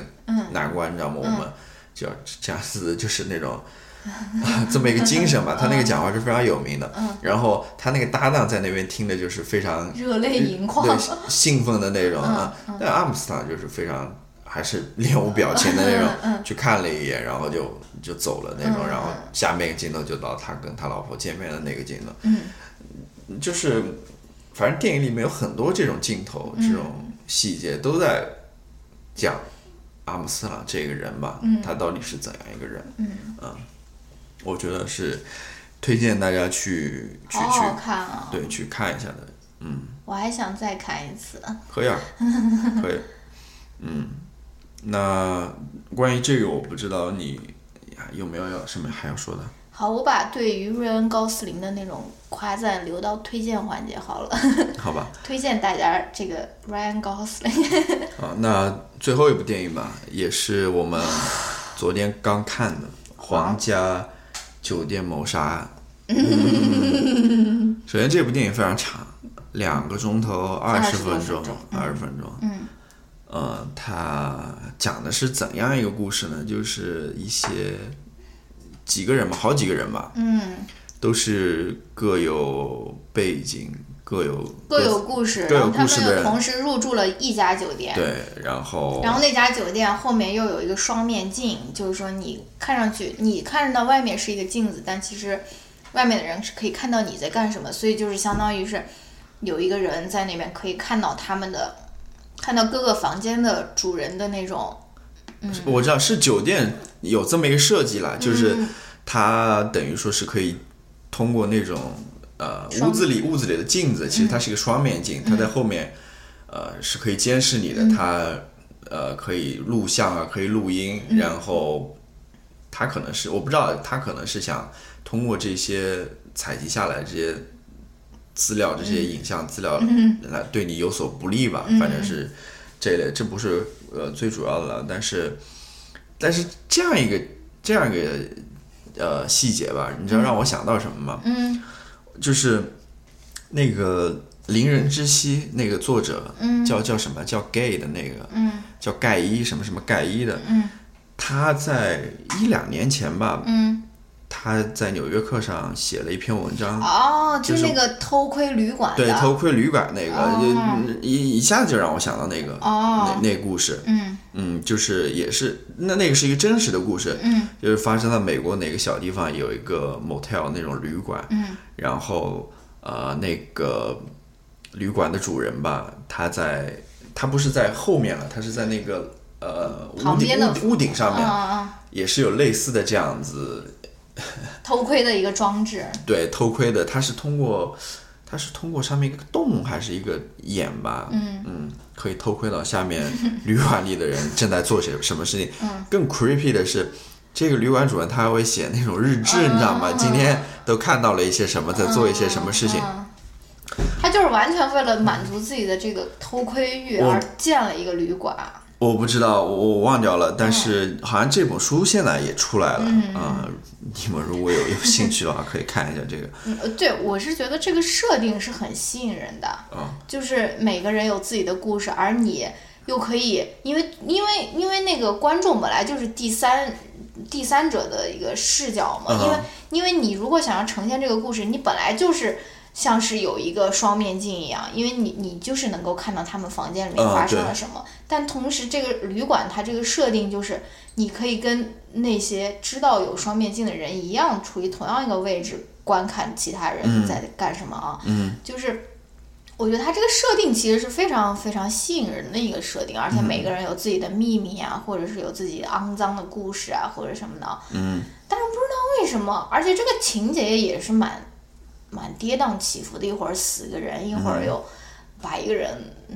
难关，你知道吗？我们就要这样子，就是那种。[LAUGHS] 这么一个精神吧，他那个讲话是非常有名的。然后他那个搭档在那边听的就是非常热泪盈眶、兴奋的那种啊。但阿姆斯特朗就是非常还是面无表情的那种，去看了一眼，然后就就走了那种。然后下面一个镜头就到他跟他老婆见面的那个镜头。嗯，就是反正电影里面有很多这种镜头、这种细节都在讲阿姆斯特朗这个人吧，他到底是怎样一个人？嗯啊。我觉得是推荐大家去去好好看啊，对，去看一下的，嗯。我还想再看一次。[LAUGHS] 可以啊，可以。嗯，那关于这个，我不知道你有没有要什么还要说的。好，我把对于瑞恩高斯林的那种夸赞留到推荐环节好了。好吧。[LAUGHS] 推荐大家这个 Ryan Gosling。[LAUGHS] 好，那最后一部电影吧，也是我们昨天刚看的《皇家》。酒店谋杀案。首先，这部电影非常长，两个钟头二十分钟，二十分钟。嗯。呃，它讲的是怎样一个故事呢？就是一些几个人吧，好几个人吧。嗯。都是各有背景，各有各有故事，然后他们又。同时入住了一家酒店。对，然后。然后那家酒店后面又有一个双面镜，就是说你看上去你看到外面是一个镜子，但其实外面的人是可以看到你在干什么，所以就是相当于是有一个人在那边可以看到他们的，看到各个房间的主人的那种。嗯，我知道是酒店有这么一个设计啦，就是它等于说是可以。通过那种呃屋子里屋子里的镜子，其实它是一个双面镜，它在后面呃是可以监视你的，它呃可以录像啊，可以录音，然后它可能是我不知道，它可能是想通过这些采集下来这些资料、这些影像资料来对你有所不利吧，反正是这类，这不是呃最主要的了，但是但是这样一个这样一个。呃，细节吧，你知道让我想到什么吗？嗯，就是那个《邻人之息》那个作者，嗯，叫叫什么？叫 Gay 的那个，嗯，叫盖伊什么什么盖伊的，嗯，他在一两年前吧，嗯。他在《纽约客》上写了一篇文章，哦，就那个偷窥旅馆，对，偷窥旅馆那个，一一下子就让我想到那个，哦，那那故事，嗯嗯，就是也是那那个是一个真实的故事，嗯，就是发生在美国哪个小地方有一个 motel 那种旅馆，嗯，然后呃那个旅馆的主人吧，他在他不是在后面了，他是在那个呃屋顶屋顶上面，也是有类似的这样子。偷窥的一个装置，[LAUGHS] 对，偷窥的，他是通过，它是通过上面一个洞还是一个眼吧？嗯嗯，可以偷窥到下面旅馆里的人正在做些什么事情。嗯，更 creepy 的是，这个旅馆主人他还会写那种日志，你知道吗？今天都看到了一些什么，在做一些什么事情。他就是完全为了满足自己的这个偷窥欲而建了一个旅馆。我不知道，我我忘掉了，但是好像这本书现在也出来了啊！你们如果有有兴趣的话，可以看一下这个。嗯，对，我是觉得这个设定是很吸引人的。嗯，就是每个人有自己的故事，而你又可以，因为因为因为那个观众本来就是第三第三者的一个视角嘛，因为因为你如果想要呈现这个故事，你本来就是。像是有一个双面镜一样，因为你你就是能够看到他们房间里面发生了什么，但同时这个旅馆它这个设定就是你可以跟那些知道有双面镜的人一样，处于同样一个位置观看其他人在干什么啊。嗯，就是我觉得它这个设定其实是非常非常吸引人的一个设定，而且每个人有自己的秘密啊，或者是有自己肮脏的故事啊，或者什么的。嗯，但是不知道为什么，而且这个情节也是蛮。蛮跌宕起伏的，一会儿死个人，一会儿又把一个人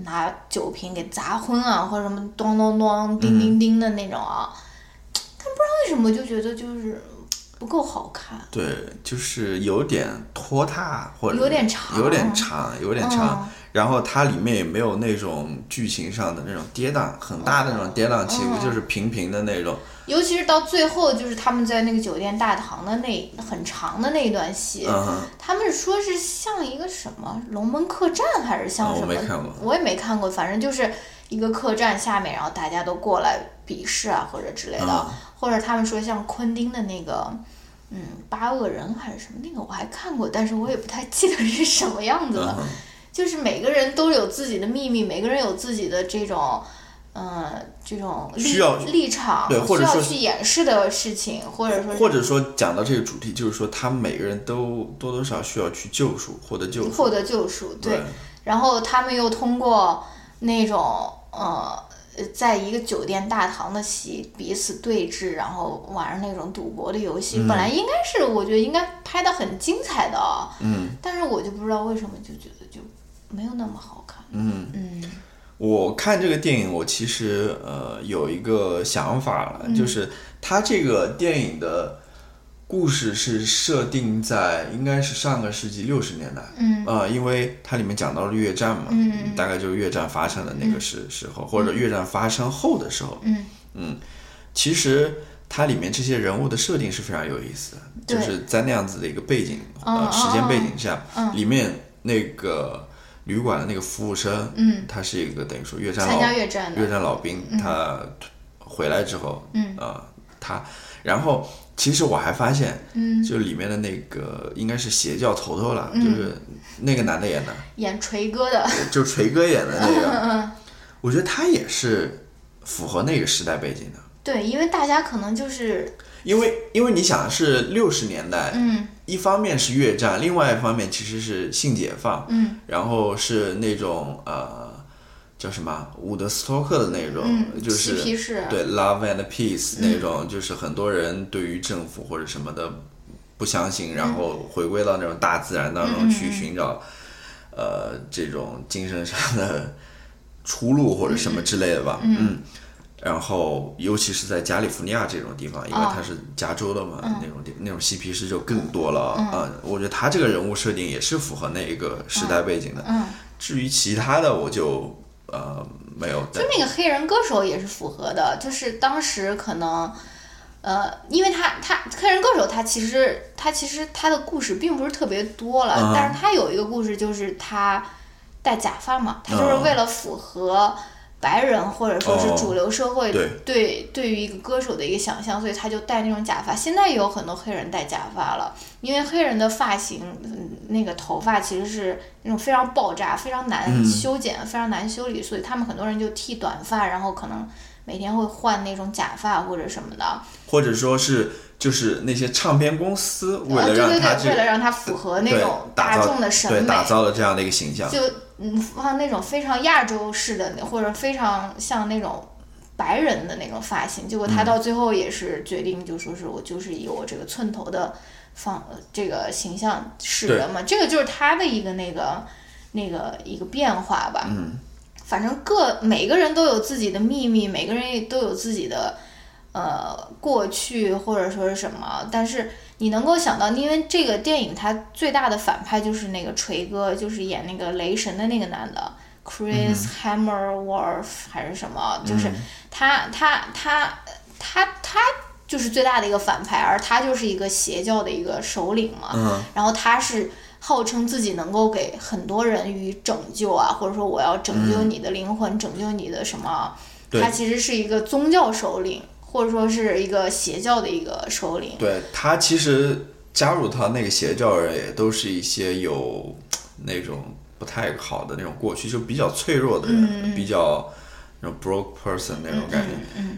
拿酒瓶给砸昏啊，或者什么咚咚咚、叮叮叮的那种啊。但不知道为什么就觉得就是不够好看。对，就是有点拖沓，或者有点长，有点长，有点长。然后它里面也没有那种剧情上的那种跌宕很大的那种跌宕起伏，就是平平的那种。尤其是到最后，就是他们在那个酒店大堂的那很长的那一段戏，他们说是像一个什么龙门客栈，还是像什么？我没看过，我也没看过。反正就是一个客栈下面，然后大家都过来比试啊，或者之类的。或者他们说像昆汀的那个，嗯，八恶人还是什么那个，我还看过，但是我也不太记得是什么样子了。就是每个人都有自己的秘密，每个人有自己的这种。嗯，这种需要立场，对，或者说去掩饰的事情，或者说，或者说讲到这个主题，就是说，他们每个人都多多少需要去救赎，获得救赎，获得救赎，对。然后他们又通过那种呃，在一个酒店大堂的戏彼此对峙，然后玩上那种赌博的游戏，本来应该是我觉得应该拍的很精彩的，嗯，但是我就不知道为什么就觉得就没有那么好看，嗯。嗯。我看这个电影，我其实呃有一个想法了，就是它这个电影的故事是设定在应该是上个世纪六十年代，嗯，呃，因为它里面讲到了越战嘛，嗯，大概就是越战发生的那个时时候，或者越战发生后的时候，嗯。嗯，其实它里面这些人物的设定是非常有意思的，就是在那样子的一个背景呃时间背景下，里面那个。旅馆的那个服务生，嗯，他是一个等于说越战老越战越战老兵，他回来之后，嗯，啊，他，然后其实我还发现，嗯，就里面的那个应该是邪教头头了，就是那个男的演的，演锤哥的，就锤哥演的那个，[LAUGHS] 嗯。我觉得他也是符合那个时代背景的，对，因为大家可能就是。因为，因为你想是六十年代，嗯，一方面是越战，另外一方面其实是性解放，嗯，然后是那种呃，叫什么伍德斯托克的那种，就是对 love and peace 那种，就是很多人对于政府或者什么的不相信，然后回归到那种大自然当中去寻找，呃，这种精神上的出路或者什么之类的吧，嗯。然后，尤其是在加利福尼亚这种地方，因为他是加州的嘛，那种地那种嬉皮士就更多了啊。我觉得他这个人物设定也是符合那一个时代背景的。至于其他的，我就呃没有。就那个黑人歌手也是符合的，就是当时可能呃，因为他他黑人歌手他其实他其实他的故事并不是特别多了，但是他有一个故事就是他戴假发嘛，他就是为了符合。白人或者说是主流社会对对于一个歌手的一个想象，所以他就戴那种假发。现在也有很多黑人戴假发了，因为黑人的发型，那个头发其实是那种非常爆炸、非常难修剪、非常难修理，所以他们很多人就剃短发，然后可能每天会换那种假发或者什么的。或者说是就是那些唱片公司为了让他为了让他符合那种大众的审美，打造了这样的一个形象。就嗯，放那种非常亚洲式的，或者非常像那种白人的那种发型，结果他到最后也是决定，就说是我就是以我这个寸头的方这个形象示人嘛，这个就是他的一个那个那个一个变化吧。嗯，反正各每个人都有自己的秘密，每个人也都有自己的呃过去或者说是什么，但是你能够想到，因为这个电影它最大的反派就是那个锤哥，就是演那个雷神的那个男的，Chris Hemsworth 还是什么，就是他他他他他就是最大的一个反派，而他就是一个邪教的一个首领嘛，嗯。然后他是号称自己能够给很多人予拯救啊，或者说我要拯救你的灵魂，拯救你的什么？他其实是一个宗教首领，或者说是一个邪教的一个首领。对他其实加入他那个邪教人也都是一些有那种不太好的那种过去，就比较脆弱的人，比较那种 broke person 那种感觉。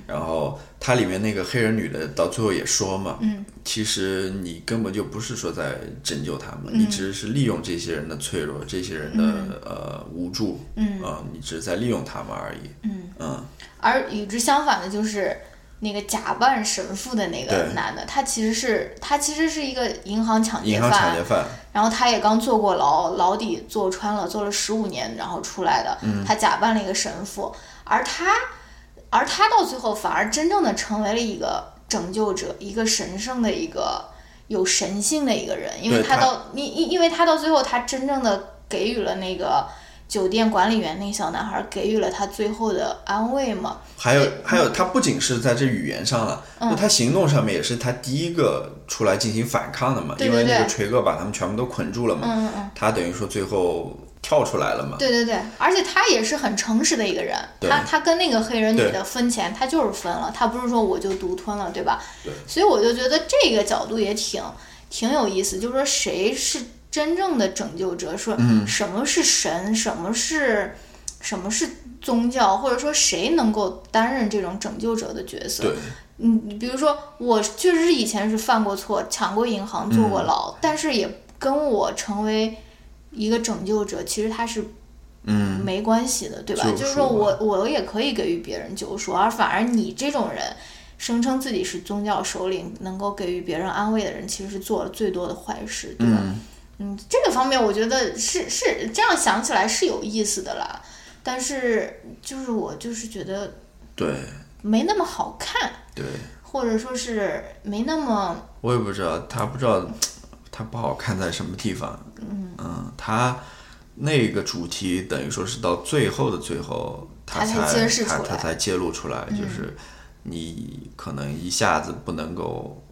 然后他里面那个黑人女的到最后也说嘛，其实你根本就不是说在拯救他们，你只是利用这些人的脆弱，这些人的、呃无助，嗯、呃，你只是在利用他们而已。嗯而与之相反的就是那个假扮神父的那个男的，他其实是他其实是一个银行抢劫犯劫，犯，然后他也刚坐过牢，牢底坐穿了，坐了十五年，然后出来的。他假扮了一个神父，而他，而他到最后反而真正的成为了一个拯救者，一个神圣的一个有神性的一个人，因为他他到因因因为他到最后，他真正的给予了那个酒店管理员那个小男孩给予了他最后的安慰嘛。还有还有，他不仅是在这语言上了，嗯。就他行动上面也是他第一个出来进行反抗的嘛，对对因为那个锤哥把他们全部都捆住了嘛，嗯嗯。他等于说最后跳出来了嘛，对对对，而且他也是很诚实的一个人，他他跟那个黑人女的分钱，他就是分了，他不是说我就独吞了，对吧？对。所以我就觉得这个角度也挺挺有意思，就是说谁是真正的拯救者，说嗯什么是神，什么是什么是宗教，或者说谁能够担任这种拯救者的角色？对嗯，你比如说，我确实是以前是犯过错，抢过银行，坐过牢，但是也跟我成为一个拯救者，其实它是嗯，没关系的，对吧？就是说我我也可以给予别人救赎，而反而你这种人。声称自己是宗教首领，能够给予别人安慰的人，其实是做了最多的坏事，对吧？嗯嗯，这个方面我觉得是是这样想起来是有意思的啦，但是就是我就是觉得对没那么好看，对，或者说是没那么我也不知道，他不知道他不好看在什么地方，嗯。他那个主题等于说是到最后的最后，他他才他才揭露出来，就是你可能一下子不能够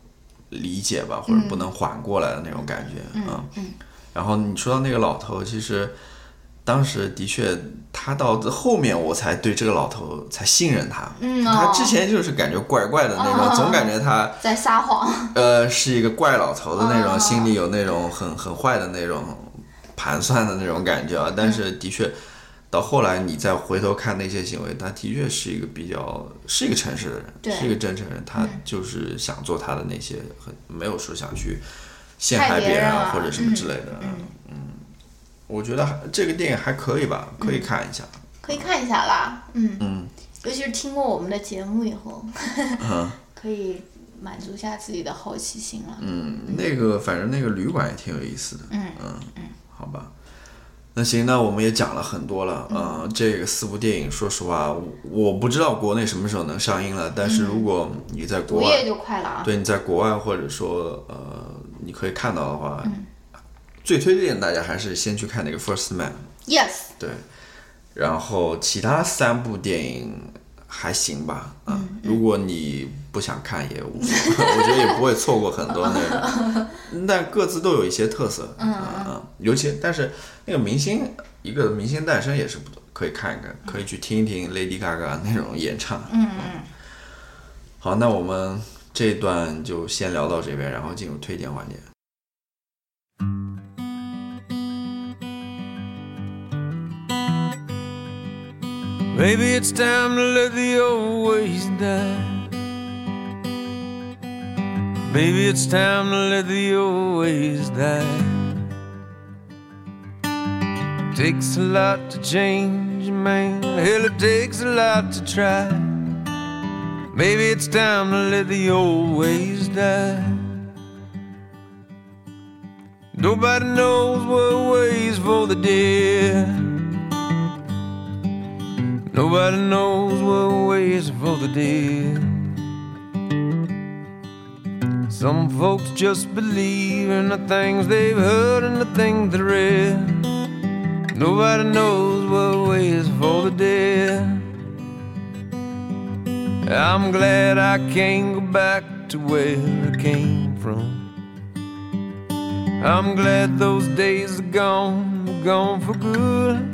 理解吧，或者不能缓过来的那种感觉，嗯然后你说到那个老头，其实当时的确，他到后面我才对这个老头才信任他。嗯他哦之前就是感觉怪怪的那种，哦总感觉他在撒谎。[LAUGHS] 呃是一个怪老头的那种，哦心里有那种很很坏的那种盘算的那种感觉啊。但是的确，到后来你再回头看那些行为，他的确是一个比较是一个诚实的对人，是一个真诚人。他就是想做他的那些，很没有说想去陷害害别人啊或者什么之类的。嗯，我觉得还这个电影还可以吧，可以看一下。可以看一下啦，嗯嗯尤其是听过我们的节目以后，嗯 [LAUGHS] 可以满足一下自己的好奇心了。嗯，那个反正那个旅馆也挺有意思的。嗯好吧。那行，那我们也讲了很多了，嗯。呃，这个四部电影，说实话，我我不知道国内什么时候能上映了，但是如果你在国外，毒液就快了啊！对你在国外或者说呃，你可以看到的话，嗯最推荐大家还是先去看那个《First Man》，Yes，对，然后其他三部电影还行吧，啊、嗯如果你不想看也无所谓，[LAUGHS] 我觉得也不会错过很多内容，但各自都有一些特色，嗯嗯，尤其但是那个明星一个明星诞生也是不错，可以看一看，可以去听一听 Lady Gaga 那种演唱，嗯嗯，好，那我们这一段就先聊到这边，然后进入推荐环节。Maybe it's time to let the old ways die. Maybe it's time to let the old ways die. Takes a lot to change a man. Hell, it takes a lot to try. Maybe it's time to let the old ways die. Nobody knows what ways for the dead. Nobody knows what ways for the dead. Some folks just believe in the things they've heard and the things they read. Nobody knows what waits for the dead. I'm glad I can't go back to where I came from. I'm glad those days are gone, gone for good.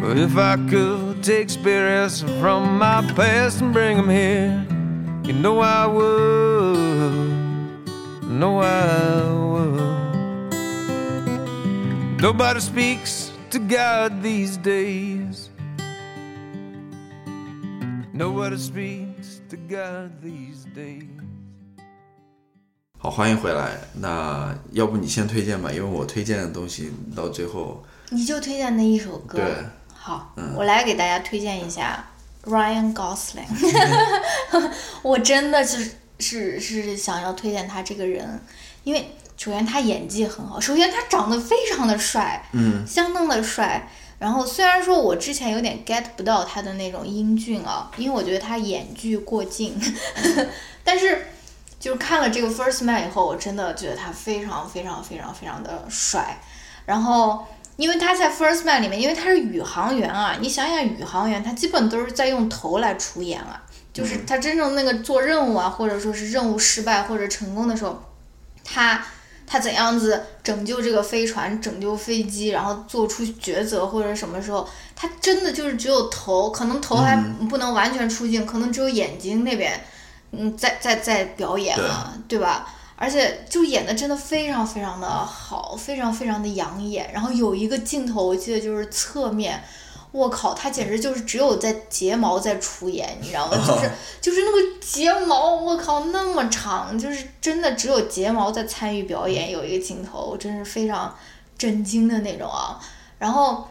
But if I could take spirits from my past and bring them here, you know I would. No, I would. Nobody speaks to God these days. Nobody speaks to God these days. 好，欢迎回来。那要不你先推荐吧，因为我推荐的东西到最后，你就推荐那一首歌。对，好，我来给大家推荐一下 Ryan Gosling。[LAUGHS] 我真的是是是想要推荐他这个人，因为首先他演技很好，首先他长得非常的帅，嗯，相当的帅。然后虽然说我之前有点 get 不到他的那种英俊啊，因为我觉得他演技过劲，[LAUGHS] 但是就是看了这个 First Man 以后，我真的觉得他非常非常非常非常的帅。然后因为他在 First Man 里面，因为他是宇航员啊，你想想宇航员，他基本都是在用头来出演啊，就是他真正那个做任务啊，或者说是任务失败或者成功的时候，他。他怎样子拯救这个飞船，拯救飞机，然后做出抉择或者什么时候，他真的就是只有头，可能头还不能完全出镜，可能只有眼睛那边，嗯，在在在表演啊，对吧？而且就演的真的非常非常的好，非常非常的养眼。然后有一个镜头，我记得就是侧面。我靠，他简直就是只有在睫毛在出演，你知道吗？就是就是那个睫毛，我靠，那么长，就是真的只有睫毛在参与表演。有一个镜头，我真是非常震惊的那种啊。然后，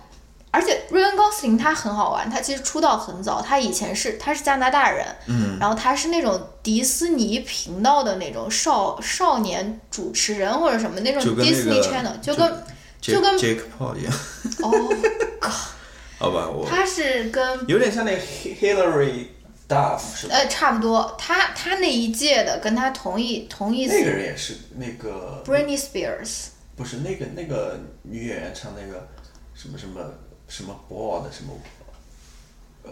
而且瑞恩·高斯林他很好玩，他其实出道很早，他以前是他是加拿大人，嗯，然后他是那种迪士尼频道的那种少少年主持人或者什么那种 Disney Channel，就跟就跟 Jake Paul 一样。哦，[LAUGHS] 好吧，我他是跟有点像那个 Hillary Duff 是吧？呃，差不多，他他那一届的跟他同一同一那个人也是那个 Britney Spears，不是那个那个女演员唱那个什么什么什么的什么呃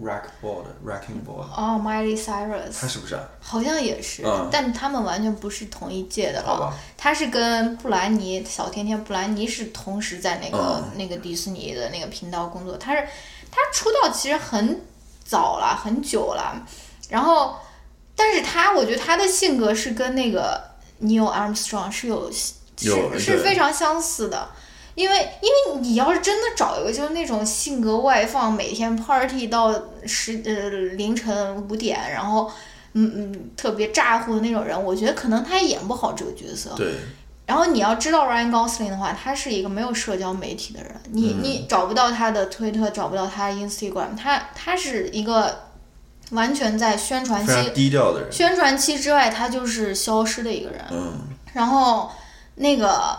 rack ball 的 racking ball 哦，Miley Cyrus，他是不是啊？好像也是，但他们完全不是同一届的了。他是跟布兰妮小甜甜布兰妮是同时在那个那个迪士尼的那个频道工作。他是他出道其实很早了，很久了。然后，但是他我觉得他的性格是跟那个 Neil Armstrong 是有是是非常相似的。因为，因为你要是真的找一个就是那种性格外放，每天 party 到十呃凌晨五点，然后嗯嗯特别咋呼的那种人，我觉得可能他也演不好这个角色。对。然后你要知道 Ryan Gosling 的话，他是一个没有社交媒体的人，你你找不到他的推特，找不到他 Instagram，他他是一个完全在宣传期低调的人。宣传期之外，他就是消失的一个人。嗯。然后那个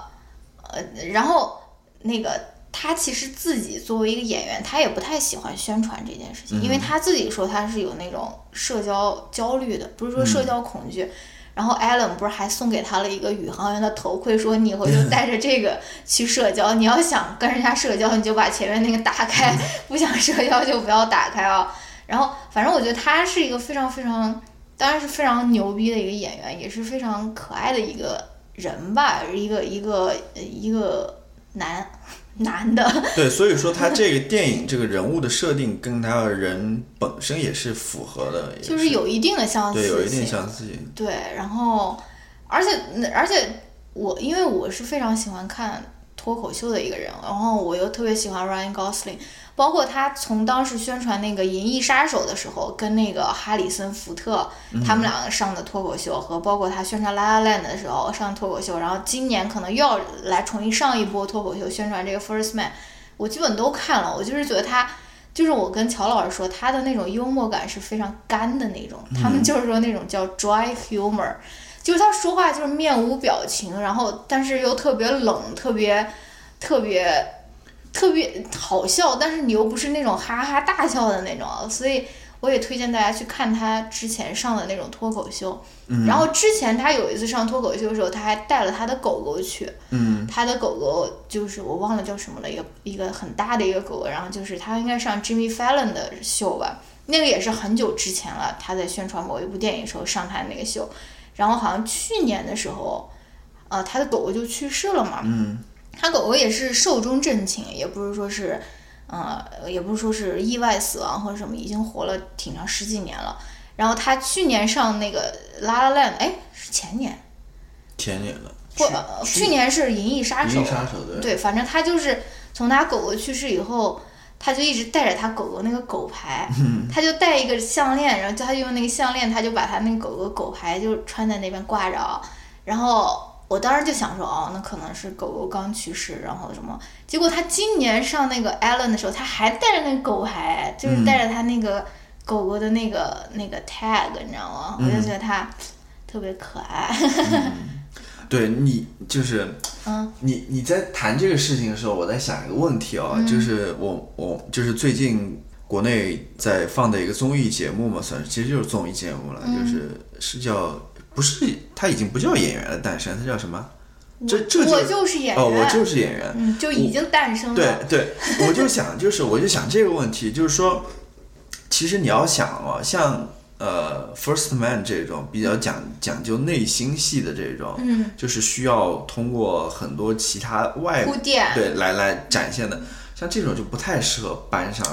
呃，然后。那个他其实自己作为一个演员，他也不太喜欢宣传这件事情，因为他自己说他是有那种社交焦虑的，不是说社交恐惧。然后艾伦不是还送给他了一个宇航员的头盔，说你以后就 [LAUGHS] 带着这个去社交，你要想跟人家社交，你就把前面那个打开，不想社交就不要打开啊。然后反正我觉得他是一个非常非常，当然是非常牛逼的一个演员，也是非常可爱的一个人吧，一个一个一个。男 [LAUGHS] 男的对，所以说他这个电影这个人物的设定跟他人本身也是符合的，就是有一定的相似性，对，有一定相似性。对，然后而且而且我因为我是非常喜欢看脱口秀的一个人，然后我又特别喜欢 Ryan Gosling。包括他从当时宣传那个《银翼杀手》的时候，跟那个哈里森福特他们两个上的脱口秀，和包括他宣传《La La Land》的时候上脱口秀，然后今年可能又要来重新上一波脱口秀宣传这个《First Man》，我基本都看了。我就是觉得他，就是我跟乔老师说，他的那种幽默感是非常干的那种，他们就是说那种叫 dry humor，就是他说话就是面无表情，然后但是又特别冷，特别特别。特别好笑，但是你又不是那种哈哈大笑的那种，所以我也推荐大家去看他之前上的那种脱口秀。嗯然后之前他有一次上脱口秀的时候，他还带了他的狗狗去。嗯他的狗狗就是我忘了叫什么了，一个一个很大的一个狗狗，然后就是他应该上 Jimmy Fallon 的秀吧，那个也是很久之前了，他在宣传某一部电影的时候上他的那个秀，然后好像去年的时候，呃，他的狗狗就去世了嘛，嗯他狗狗也是寿终正寝，也不是说是，呃，也不是说是意外死亡或者什么，已经活了挺长十几年了。然后他去年上那个《La La Land》，哎，是前年，前年了，或，呃去年是《银翼杀手。杀手对，对，反正他就是从他狗狗去世以后，他就一直带着他狗狗那个狗牌，他就戴一个项链，然后他就用那个项链，他就把他那个狗狗狗牌就穿在那边挂着，然后。我当时就想说，哦，那可能是狗狗刚去世，然后什么？结果他今年上那个 Allen 的时候，他还带着那个狗牌，就是带着他那个狗狗的那个那个 tag，你知道吗？我就觉得他特别可爱。[LAUGHS] 对你就是，嗯，你你在谈这个事情的时候，我在想一个问题哦，就是我我就是最近国内在放的一个综艺节目嘛，算是其实就是综艺节目了，就是是叫不是它已经不叫演员的诞生，它叫什么？这这我就就是演员，哦，我就是演员，嗯，就已经诞生了。对对，我就想，就是我就想这个问题，就是说，其实你要想哦，像呃《First Man》这种比较讲讲究内心戏的这种，嗯，就是需要通过很多其他外铺垫。对来来展现的，像这种就不太适合搬上。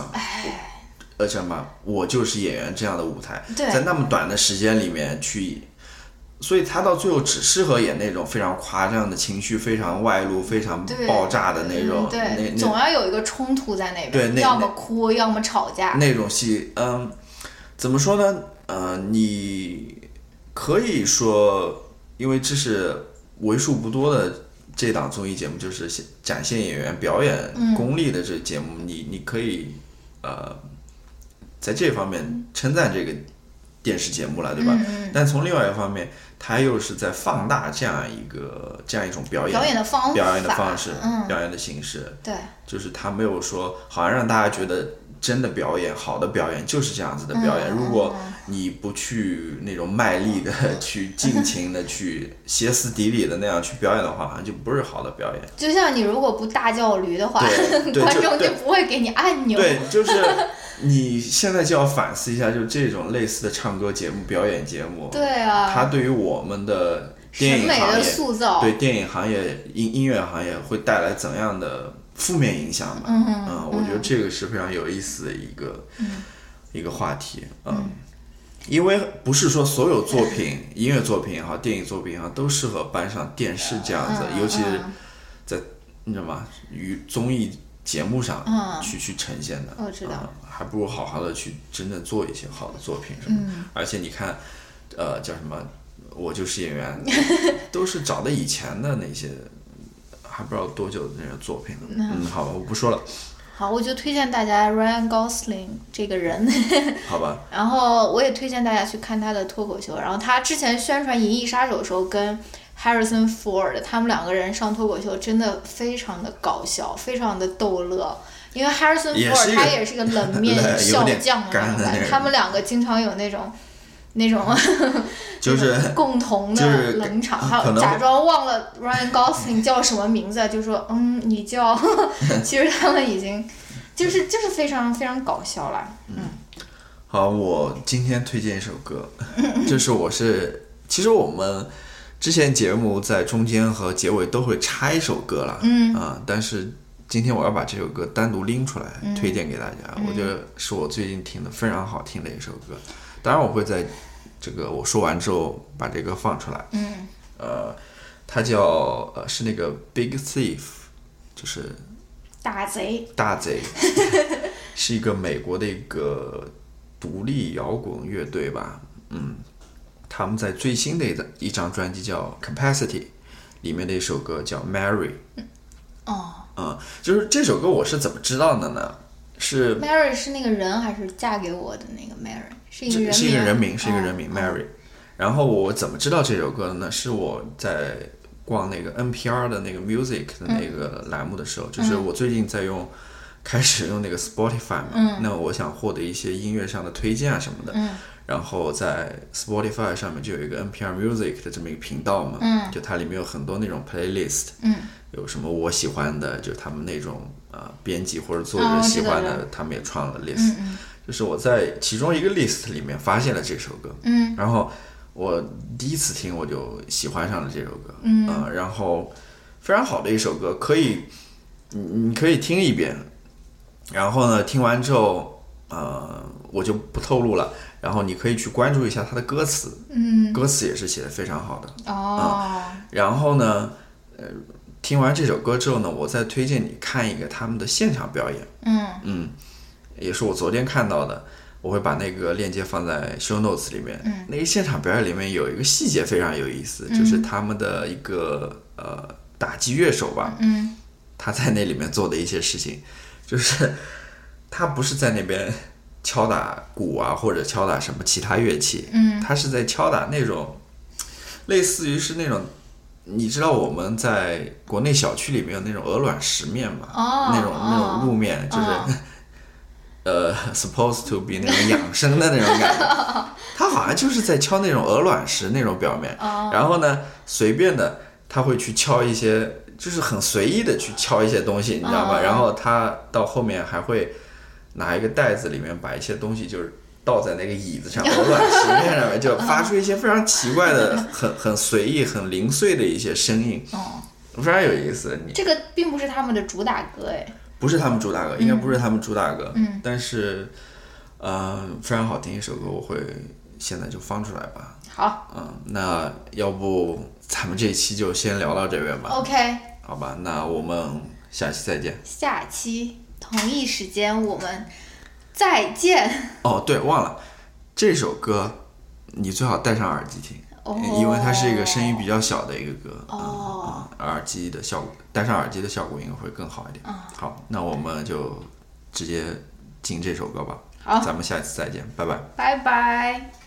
呃，什么？我就是演员这样的舞台，在那么短的时间里面去，所以他到最后只适合演那种非常夸张的情绪、非常外露、非常爆炸的那种，嗯对，总要有一个冲突在那边，对那要么哭，要么吵架。那种戏，嗯，怎么说呢？呃，你可以说，因为这是为数不多的这档综艺节目，就是显展现演员表演功力的这节目，你你可以呃，在这方面称赞这个电视节目了，对吧？嗯但从另外一方面，它又是在放大这样一个这样一种表演表演的方法表演的方式、嗯表演的形式。对，就是他没有说好像让大家觉得真的表演好的表演就是这样子的表演。嗯如果你不去那种卖力的去尽情的去歇斯底里的那样去表演的话，好像就不是好的表演。就像你如果不大叫驴的话 [LAUGHS] 观众就不会给你按钮。对，就是你现在就要反思一下，就这种类似的唱歌节目、表演节目，对啊，它对于我们的电审美的影行业、塑造，对电影行业、音音乐行业会带来怎样的负面影响吧？嗯嗯，我觉得这个是非常有意思的一个、一个话题，嗯。因为不是说所有作品，音乐作品也好，电影作品也好，都适合搬上电视这样子，嗯尤其是嗯在你知道吗？与综艺节目上嗯去、去呈现的。我知道嗯还不如好好的去真正做一些好的作品什么而且你看，呃，叫什么？我就是演员，[LAUGHS] 都是找的以前的那些，还不知道多久的那个作品了。嗯，好吧，我不说了，好，我就推荐大家 Ryan Gosling 这个人，[LAUGHS] 好吧。然后我也推荐大家去看他的脱口秀。然后他之前宣传《银翼杀手》的时候，跟 Harrison Ford 他们两个人上脱口秀，真的非常的搞笑，非常的逗乐。因为 Harrison Ford 他也是个冷面 [LAUGHS] 笑点匠嘛他们两个经常有那种。那种 [LAUGHS] 就是共同的冷场，还有假装忘了 Ryan Gosling 叫什么名字，就说嗯你叫，[LAUGHS] 其实他们已经就是就是非常非常搞笑了。嗯。好，我今天推荐一首歌，[LAUGHS] 就是我是，其实我们之前节目在中间和结尾都会插一首歌了，嗯。啊，但是今天我要把这首歌单独拎出来、推荐给大家，我觉得是我最近听的非常好听的一首歌，当然我会在这个我说完之后把这个放出来，嗯。呃，它叫呃是那个 Big Thief，就是大贼，大贼，[LAUGHS] 是一个美国的一个独立摇滚乐队吧，嗯，他们在最新的一张一张专辑叫《Capacity》里面的一首歌叫《Mary》，嗯哦。嗯，就是这首歌我是怎么知道的呢？是，Mary 是那个人还是嫁给我的那个 Mary？是一个人名，是一个人名，是一个人名、哦 Mary。然后我怎么知道这首歌的呢？是我在逛那个 NPR 的那个 Music 的那个栏目的时候，就是我最近在用开始用那个 Spotify 嘛，那我想获得一些音乐上的推荐啊什么的，然后在 Spotify 上面就有一个 NPR Music 的这么一个频道嘛，就它里面有很多那种 playlist，有什么我喜欢的，就他们那种呃编辑或者作者哦喜欢的，他们也创了 list，、就是我在其中一个 list 里面发现了这首歌，嗯，然后我第一次听我就喜欢上了这首歌，嗯、然后非常好的一首歌，可以你你可以听一遍，然后呢听完之后，呃，我就不透露了，然后你可以去关注一下它的歌词，嗯，歌词也是写的非常好的，哦，然后呢，呃，听完这首歌之后呢，我再推荐你看一个他们的现场表演。嗯也是我昨天看到的，我会把那个链接放在 show notes 里面。嗯，那个现场表演里面有一个细节非常有意思，就是他们的一个呃打击乐手吧，嗯，他在那里面做的一些事情，就是他不是在那边敲打鼓啊或者敲打什么其他乐器，嗯，他是在敲打那种类似于是那种。你知道我们在国内小区里面有那种鹅卵石面吗？哦那种那种路面，就是、哦呃，supposed to be 那种养生的那种感觉，[LAUGHS] 他好像就是在敲那种鹅卵石那种表面，然后呢，随便的他会去敲一些，就是很随意的去敲一些东西，你知道吗？哦。然后他到后面还会拿一个袋子里面把一些东西就是倒在那个椅子上，鹅卵石面上面，就发出一些非常奇怪的、很 [LAUGHS] 很随意、很零碎的一些声音，哦，非常有意思。你。这个并不是他们的主打歌哎，不是他们主打歌，应该不是他们主打歌，嗯，但是，呃，非常好听一首歌，我会现在就放出来吧，好。嗯，那要不咱们这一期就先聊到这边吧，，OK，好吧，那我们下期再见。下期同一时间我们再见。哦，对，忘了。这首歌，你最好戴上耳机听，哦因为它是一个声音比较小的一个歌，哦嗯嗯耳机的效果，戴上耳机的效果应该会更好一点。好，那我们就直接进这首歌吧。好咱们下一次再见，拜拜。拜拜。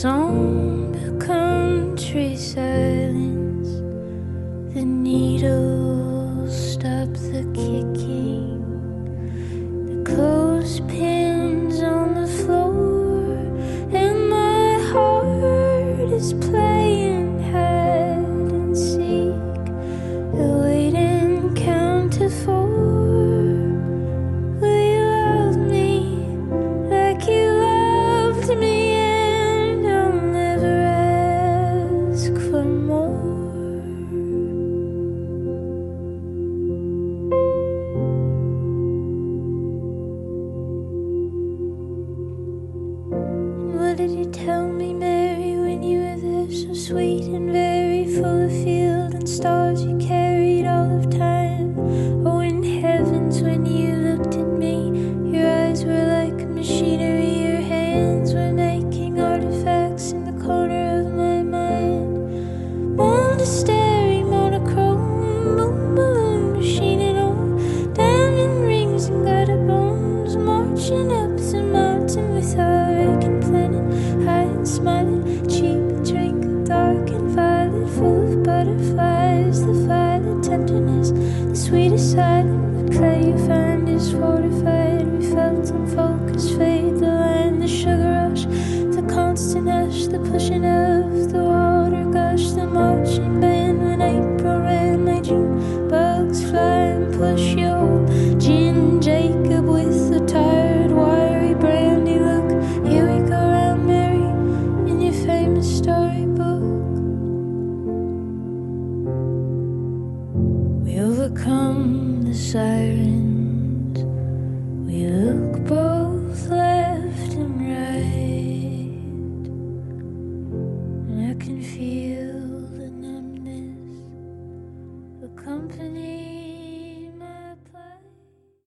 song?